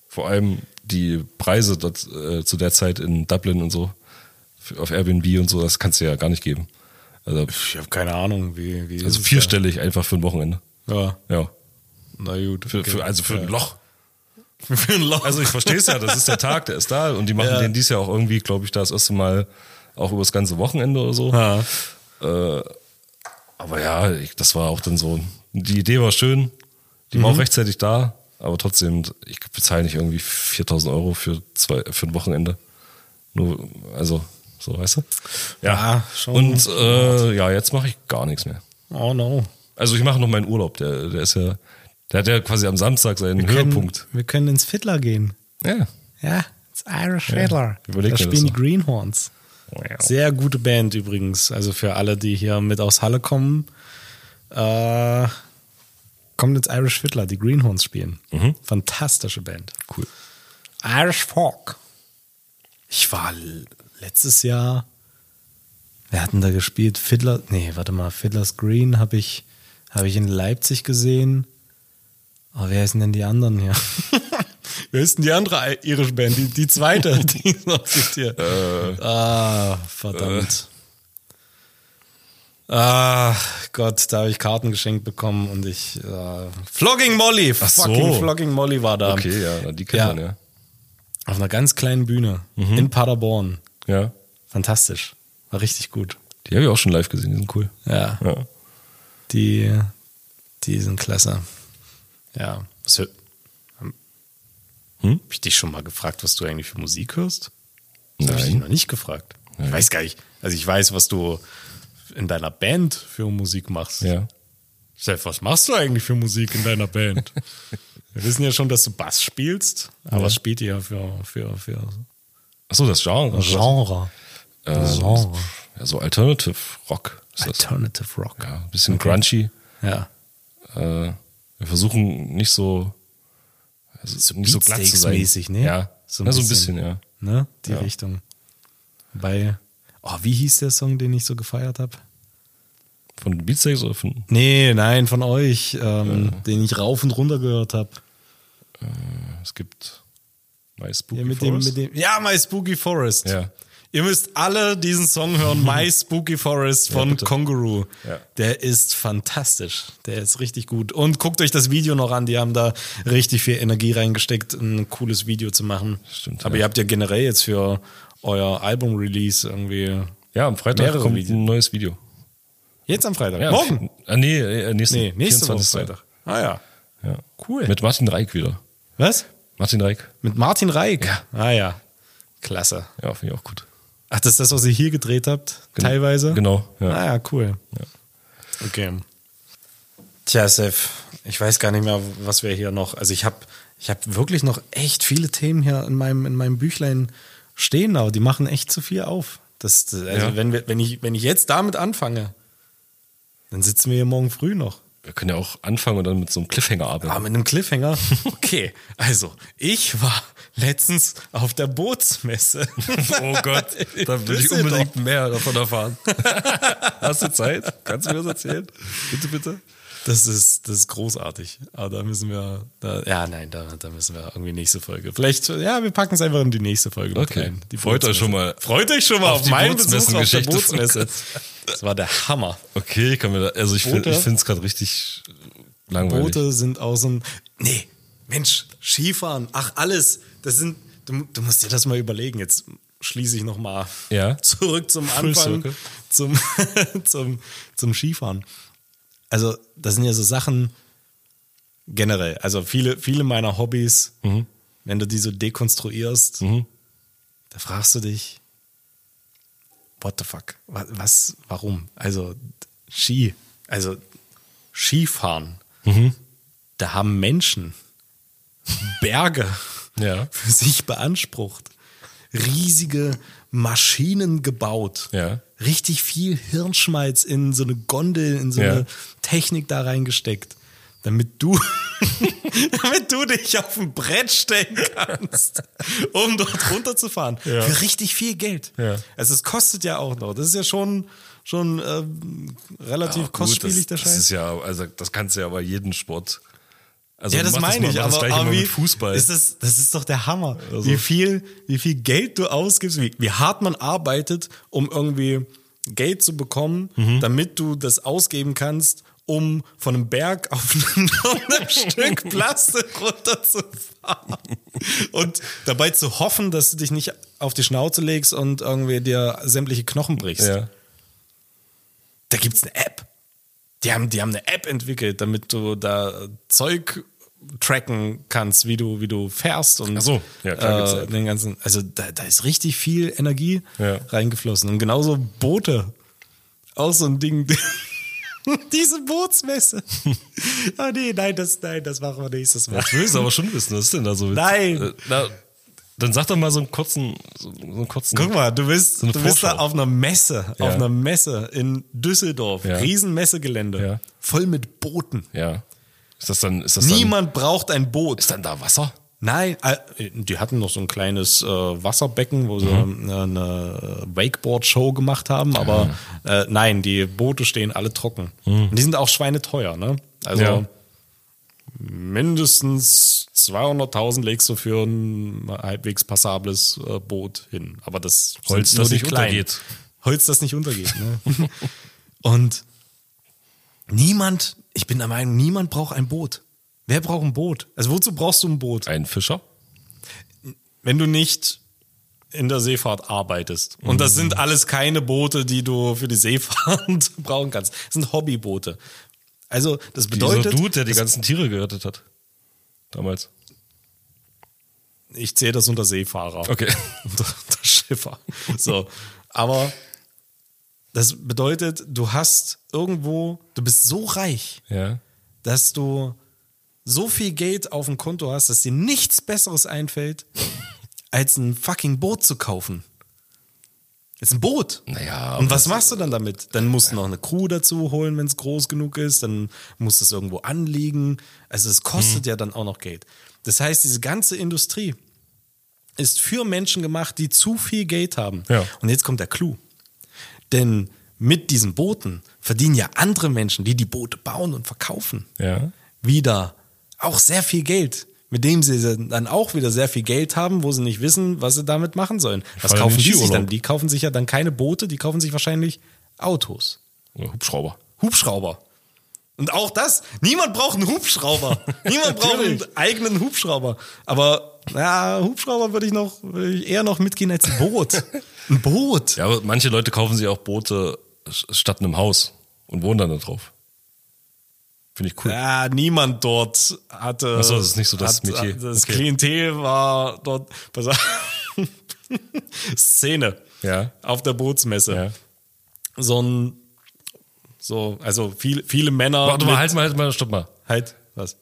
vor allem die Preise dort, äh, zu der Zeit in Dublin und so auf Airbnb und so, das kannst du ja gar nicht geben. Also, Ich habe keine Ahnung, wie, wie also vierstellig einfach für ein Wochenende. da? Ja, Ja. na gut. Für, okay. für, also für ja. ein Loch. Für ein Loch. Also ich verstehe es ja, das ist der Tag, der ist da und die machen Ja. den dies Jahr auch irgendwie, glaube ich, das erste Mal auch über das ganze Wochenende oder so. ja. Aber ja, ich, das war auch dann so, die Idee war schön, die war auch rechtzeitig da, aber trotzdem, ich bezahle nicht irgendwie 4000 Euro für, zwei, für ein Wochenende. Nur, also, so, weißt du? Ja, schon. Und äh, ja, jetzt mache ich gar nichts mehr. Oh no. Also ich mache noch meinen Urlaub, der, der ist ja, der hat ja quasi am Samstag seinen Höhepunkt. Können, wir können ins Fiddler gehen. Ja. Ja, ins Irish Fiddler. überleg da spielen die. Greenhorns. Sehr gute Band übrigens. Also für alle, die hier mit aus Halle kommen, äh, kommt ins Irish Fiddler, die Greenhorns spielen. Fantastische Band. Cool. Irish Folk. Ich war letztes Jahr, wir hatten da gespielt, Fiddler, nee, warte mal, Fiddlers Green habe ich, hab ich in Leipzig gesehen. Oh, wer ist denn die anderen hier? wer ist denn die andere irische Band? Die, die zweite, die noch hier. ah, verdammt. Ah, Gott, da habe ich Karten geschenkt bekommen und ich. Äh, Flogging Molly! Ach so. Fucking Flogging Molly war da. Okay, ja, die kennt Ja. man ja. Auf einer ganz kleinen Bühne in Paderborn. Ja. Fantastisch. War richtig gut. Die habe ich auch schon live gesehen, die sind cool. Ja. Ja. Die, die sind klasse. Ja. Was hör, hm? Hm? Hab ich dich schon mal gefragt, was du eigentlich für Musik hörst? Das habe ich dich Nein. noch nicht gefragt. Ich weiß gar nicht. Also ich weiß, was du in deiner Band für Musik machst. Ja. Steph, was machst du eigentlich für Musik in deiner Band? Wir wissen ja schon, dass du Bass spielst, aber was spielt ihr für, für, für Achso, das Genre. Genre? Äh, Genre. Ja, so Alternative Rock ist das. Alternative Rock. Ja, ein bisschen grungy. Ja. Äh, wir versuchen nicht so, also nicht so glatt zu sein. Beatsteaks-mäßig, ne? Ja, So so ein ein, ja, so ein bisschen. bisschen, ja. Ne? Die Ja. Richtung. Bei, oh, wie hieß der Song, den ich so gefeiert habe? Von Beatsteaks oder von. Nee, nein, von euch, ähm, den ich rauf und runter gehört habe. Es gibt My Spooky Ja, mit dem, Forest. mit dem, ja, My Spooky Forest. Ja. Ihr müsst alle diesen Song hören, My Spooky Forest von bitte. Kongaroo. Ja. Der ist fantastisch. Der ist richtig gut. Und guckt euch das Video noch an. Die haben da richtig viel Energie reingesteckt, ein cooles Video zu machen. Stimmt, Aber ja. ihr habt ja generell jetzt für euer Album-Release irgendwie. Ja, am Freitag Mehrere kommt Videos. ein neues Video. Jetzt am Freitag. Ja, Morgen. Ah, nee, äh, nächsten, Nee, nächste Woche 24. Freitag. Ah ja. Ja. Cool. Mit Martin Reik wieder. Was? Martin Reik. Mit Martin Reik. Ja. Ah ja. Klasse. Ja, finde ich auch gut. Ach, das ist das, was ihr hier gedreht habt? Genau. Teilweise? Genau, ja. Ah ja, cool. Okay. Tja, Sef, ich weiß gar nicht mehr, was wir hier noch. Also ich habe ich hab wirklich noch echt viele Themen hier in meinem, in meinem Büchlein stehen, aber die machen echt zu viel auf. Das, das- also Ja. wenn, wir, wenn, ich, wenn ich jetzt damit anfange, dann sitzen wir hier morgen früh noch. Wir können ja auch anfangen und dann mit so einem Cliffhanger arbeiten. Ah, mit einem Cliffhanger? Okay, also ich war letztens auf der Bootsmesse. Oh Gott, da will ich unbedingt mehr davon erfahren. Hast du Zeit? Kannst du mir das erzählen? Bitte, bitte. Das ist, das ist großartig. Aber da müssen wir, da, ja, nein, da, da müssen wir irgendwie nächste Folge. Vielleicht, ja, wir packen es einfach in die nächste Folge Okay. rein. Die Freut euch schon mal Freut euch schon mal auf auf, meinen Besuch auf der Bootsmesse. Das war der Hammer. Okay, ich kann mir da, also ich finde es gerade richtig langweilig. Boote sind so ein, nee, Mensch, Skifahren, ach alles, das sind, du, du musst dir das mal überlegen. Jetzt schließe ich nochmal Ja. zurück zum Anfang, zum, zum, zum Skifahren. Also, das sind ja so Sachen generell. Also, viele, viele meiner Hobbys, Mhm. wenn du die so dekonstruierst, da fragst du dich, what the fuck? Was, was warum? Also, Ski, also Skifahren, Mhm. da haben Menschen Berge Ja. für sich beansprucht, riesige Maschinen gebaut, Ja. Richtig viel Hirnschmalz in so eine Gondel, in so Ja. eine Technik da reingesteckt, damit du, damit du dich auf ein Brett stellen kannst, um dort runterzufahren. Ja. Für richtig viel Geld. Ja. Also es kostet ja auch noch. Das ist ja schon, schon ähm, relativ Ja, gut, kostspielig, der das, Scheiß. Das ist ja, also das kannst du ja bei jedem Sport. Also ja, das meine mal- ich, mach das aber, aber wie, Fußball. Ist das, das ist doch der Hammer. Also- Wie, viel, wie viel Geld du ausgibst, wie, wie hart man arbeitet, um irgendwie Geld zu bekommen, Mhm. damit du das ausgeben kannst, um von einem Berg auf ein Stück Plastik runterzufahren. Und dabei zu hoffen, dass du dich nicht auf die Schnauze legst und irgendwie dir sämtliche Knochen brichst. ja. Da gibt's eine App. Die haben, die haben eine App entwickelt, damit du da Zeug tracken kannst, wie du, wie du fährst und so, ja, äh, den ganzen. Also da, da ist richtig viel Energie Ja. reingeflossen. Und genauso Boote. Auch so ein Ding. Diese Bootsmesse. Ah nee, nein, das, nein, das machen wir nächstes Mal. Ich will es aber schon wissen, was ist denn da so? Nein. Äh, na, dann sag doch mal so einen kurzen, so, so einen kurzen. Guck mal, du bist, eine du bist da auf einer Messe, Ja. auf einer Messe in Düsseldorf, Ja. Riesenmessegelände, Ja. voll mit Booten. Ja. Ist das dann, ist das Niemand braucht ein Boot. dann, ist dann da Wasser? Nein, äh, die hatten noch so ein kleines äh, Wasserbecken, wo sie Mhm. eine Wakeboard-Show gemacht haben, aber äh, nein, die Boote stehen alle trocken. Und die sind auch schweineteuer, ne? Also Mhm. Ja. Mindestens 200.000 legst du für ein halbwegs passables äh, Boot hin. Aber das Holz, das nicht kleinen. untergeht. Holz, das nicht untergeht. Ne? Und niemand, ich bin der Meinung, niemand braucht ein Boot. Wer braucht ein Boot? Also wozu brauchst du ein Boot? Ein Fischer? wenn du nicht in der Seefahrt arbeitest. Und das sind alles keine Boote, die du für die Seefahrt brauchen kannst. Das sind Hobbyboote. Also, das bedeutet, Dieser Dude, der die ganzen Tiere gerettet hat. Damals. ich zähle das unter Seefahrer. Okay. Unter, unter Schiffer. So. Aber das bedeutet, du hast irgendwo, du bist so reich, Ja. dass du so viel Geld auf dem Konto hast, dass dir nichts Besseres einfällt, als ein fucking Boot zu kaufen. Ist ein Boot. Naja, Und was machst du dann damit? Dann musst du noch eine Crew dazu holen, wenn es groß genug ist. Dann musst du es irgendwo anliegen. Also es kostet ja dann auch noch Geld. Das heißt, diese ganze Industrie ist für Menschen gemacht, die zu viel Geld haben. Ja. Und jetzt kommt der Clou. Denn mit diesen Booten verdienen ja andere Menschen, die die Boote bauen und verkaufen, Ja. wieder auch sehr viel Geld, mit dem sie dann auch wieder sehr viel Geld haben, wo sie nicht wissen, was sie damit machen sollen. Was kaufen die sich dann? Die kaufen sich ja dann keine Boote, die kaufen sich wahrscheinlich Autos. Oder Hubschrauber. Hubschrauber. Und auch das, niemand braucht einen Hubschrauber. niemand braucht einen eigenen Hubschrauber. Aber ja, Hubschrauber würde ich noch würde ich eher noch mitgehen als ein Boot. Ein Boot. Ja, aber manche Leute kaufen sich auch Boote statt einem Haus und wohnen dann da drauf. Finde ich cool. Ja, niemand dort hatte. Ach so, das ist nicht so das hat, Metier. Das Okay. Klientel war dort. Pass auf. Szene. Ja. Auf der Bootsmesse. Ja. So ein. So, also viele, viele Männer. Warte mal, halt mal, halt mal, stopp mal. Halt, was?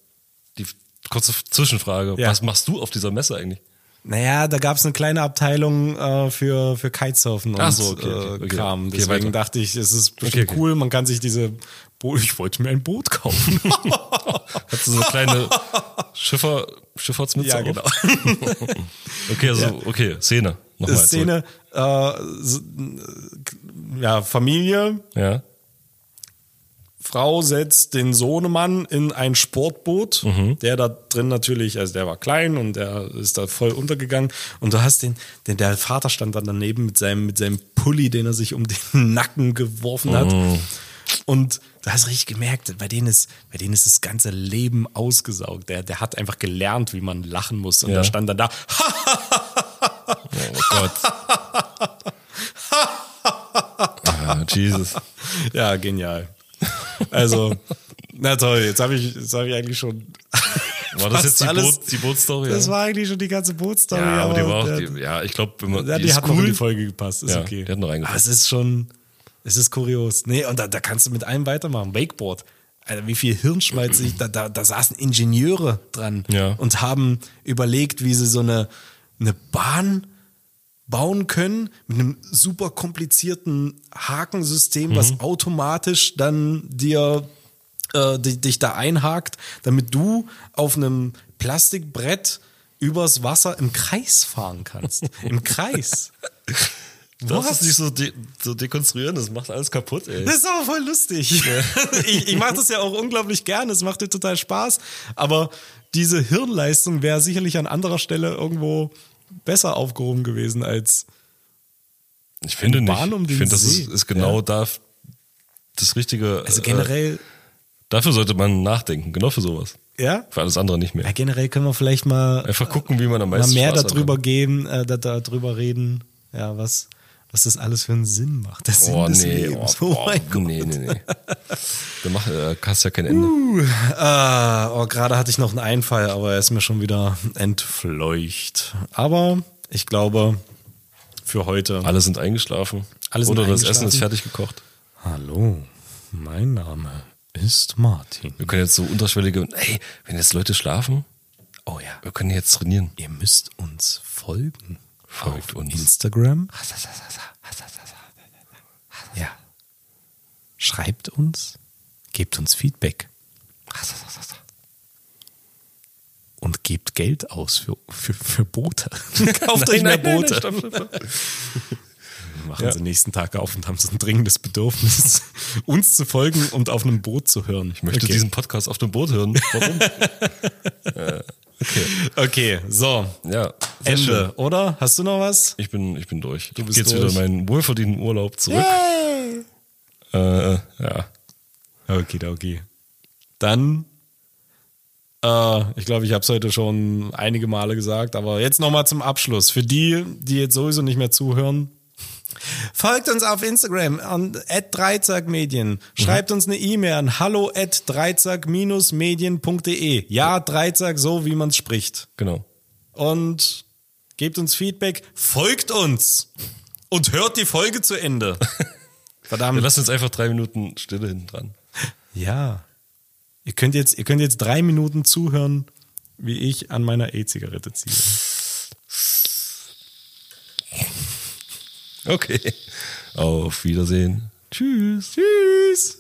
Die kurze Zwischenfrage. Ja. Was machst du auf dieser Messe eigentlich? Naja, da gab es eine kleine Abteilung äh, für, für Kitesurfen und Ach so, okay, okay, äh, okay. Kram. Okay, Deswegen weiter. dachte ich, es ist bestimmt Okay, okay. cool, man kann sich diese Bo Ich wollte mir ein Boot kaufen. Hast du so eine kleine Schiffer, Schifffahrtsmütze ja, genau. Okay, also, okay, Szene. Nochmal. Szene, äh, ja, Familie. Ja. Frau setzt den Sohnemann in ein Sportboot, Mhm. der da drin natürlich, also der war klein und der ist da voll untergegangen. Und du hast den, den der Vater stand dann daneben mit seinem, mit seinem Pulli, den er sich um den Nacken geworfen hat. Mhm. Und du hast richtig gemerkt, bei denen ist, bei denen ist das ganze Leben ausgesaugt. Der, der hat einfach gelernt, wie man lachen muss. Und Ja. der stand dann da, Oh Gott. ah, Jesus. ja, genial. Also, na toll, jetzt habe ich, jetzt habe ich eigentlich schon. War das jetzt die, alles- Boot, die Bootstory? Das war eigentlich schon die ganze Bootstory. ja, aber die war auch, die, ja, ich glaube, wenn man, Ja, die, die, hat noch cool. in die Folge gepasst, ist Ja, okay. die hat noch reingepasst. Aber es ist schon, es ist kurios. Nee, und da, da kannst du mit allem weitermachen. Wakeboard. Alter, wie viel Hirnschmalz ich, da, da, da saßen Ingenieure dran Ja. und haben überlegt, wie sie so eine, eine Bahn bauen können mit einem super komplizierten Hakensystem, Mhm. was automatisch dann dir äh, di- dich da einhakt, damit du auf einem Plastikbrett übers Wasser im Kreis fahren kannst. Im Kreis. Was? ist nicht so, de so dekonstruieren, das macht alles kaputt, ey. Das ist aber voll lustig. ich ich mache das ja auch unglaublich gerne, es macht dir total Spaß. Aber diese Hirnleistung wäre sicherlich an anderer Stelle irgendwo besser aufgehoben gewesen als Ich finde nicht. Bahn um ich finde, das ist, ist genau Ja. da das Richtige. also Äh, generell, dafür sollte man nachdenken, genau für sowas. ja? Für alles andere nicht ja, mehr. generell können wir vielleicht mal, Einfach gucken, wie man am mal meisten mehr Spaß darüber kann. geben, äh, da, darüber reden, ja, was, was das alles für einen Sinn macht. Der Sinn Oh des nee, oh, Lebens. Oh, oh, mein Gott. nee, nee, nee. Da mach, äh, hast ja kein Ende. Ah, oh, gerade hatte ich noch einen Einfall, aber er ist mir schon wieder entfleucht. Aber ich glaube, für heute. Alle sind eingeschlafen. Alle sind Oder das eingeschlafen. Essen ist fertig gekocht. Hallo, mein Name ist Martin. Wir können jetzt so unterschwellige, ey, wenn jetzt Leute schlafen, Oh ja. wir können jetzt trainieren. Ihr müsst uns folgen. Folgt auf uns. Instagram. Ja. Schreibt uns, gebt uns Feedback. Und gebt Geld aus für, für, für Boote. Kauft euch mehr Boote. stopp, stopp. machen Ja. sie nächsten Tag auf und haben so ein dringendes Bedürfnis, uns zu folgen und auf einem Boot zu hören. Ich möchte okay. diesen Podcast auf dem Boot hören. Warum? Okay, so. ja, Ende, schön. oder? Hast du noch was? Ich bin, ich bin durch. Du bist Geht's durch. wieder in meinen wohlverdienten Urlaub zurück. Äh, ja. Okay, okay. Dann, äh, ich glaube, ich habe es heute schon einige Male gesagt, aber jetzt nochmal zum Abschluss. Für die, die jetzt sowieso nicht mehr zuhören, folgt uns auf Instagram an @dreizackmedien. Schreibt uns eine E-Mail an hallo medien.de. Ja, Dreizack, so wie man es spricht. Genau. Und gebt uns Feedback, folgt uns und hört die Folge zu Ende. Wir Verdammt. lassen jetzt einfach drei Minuten Stille hinten dran. Ja. Ihr könnt jetzt, ihr könnt jetzt drei Minuten zuhören, wie ich an meiner E-Zigarette ziehe. Okay. Auf Wiedersehen. Tschüss. Tschüss.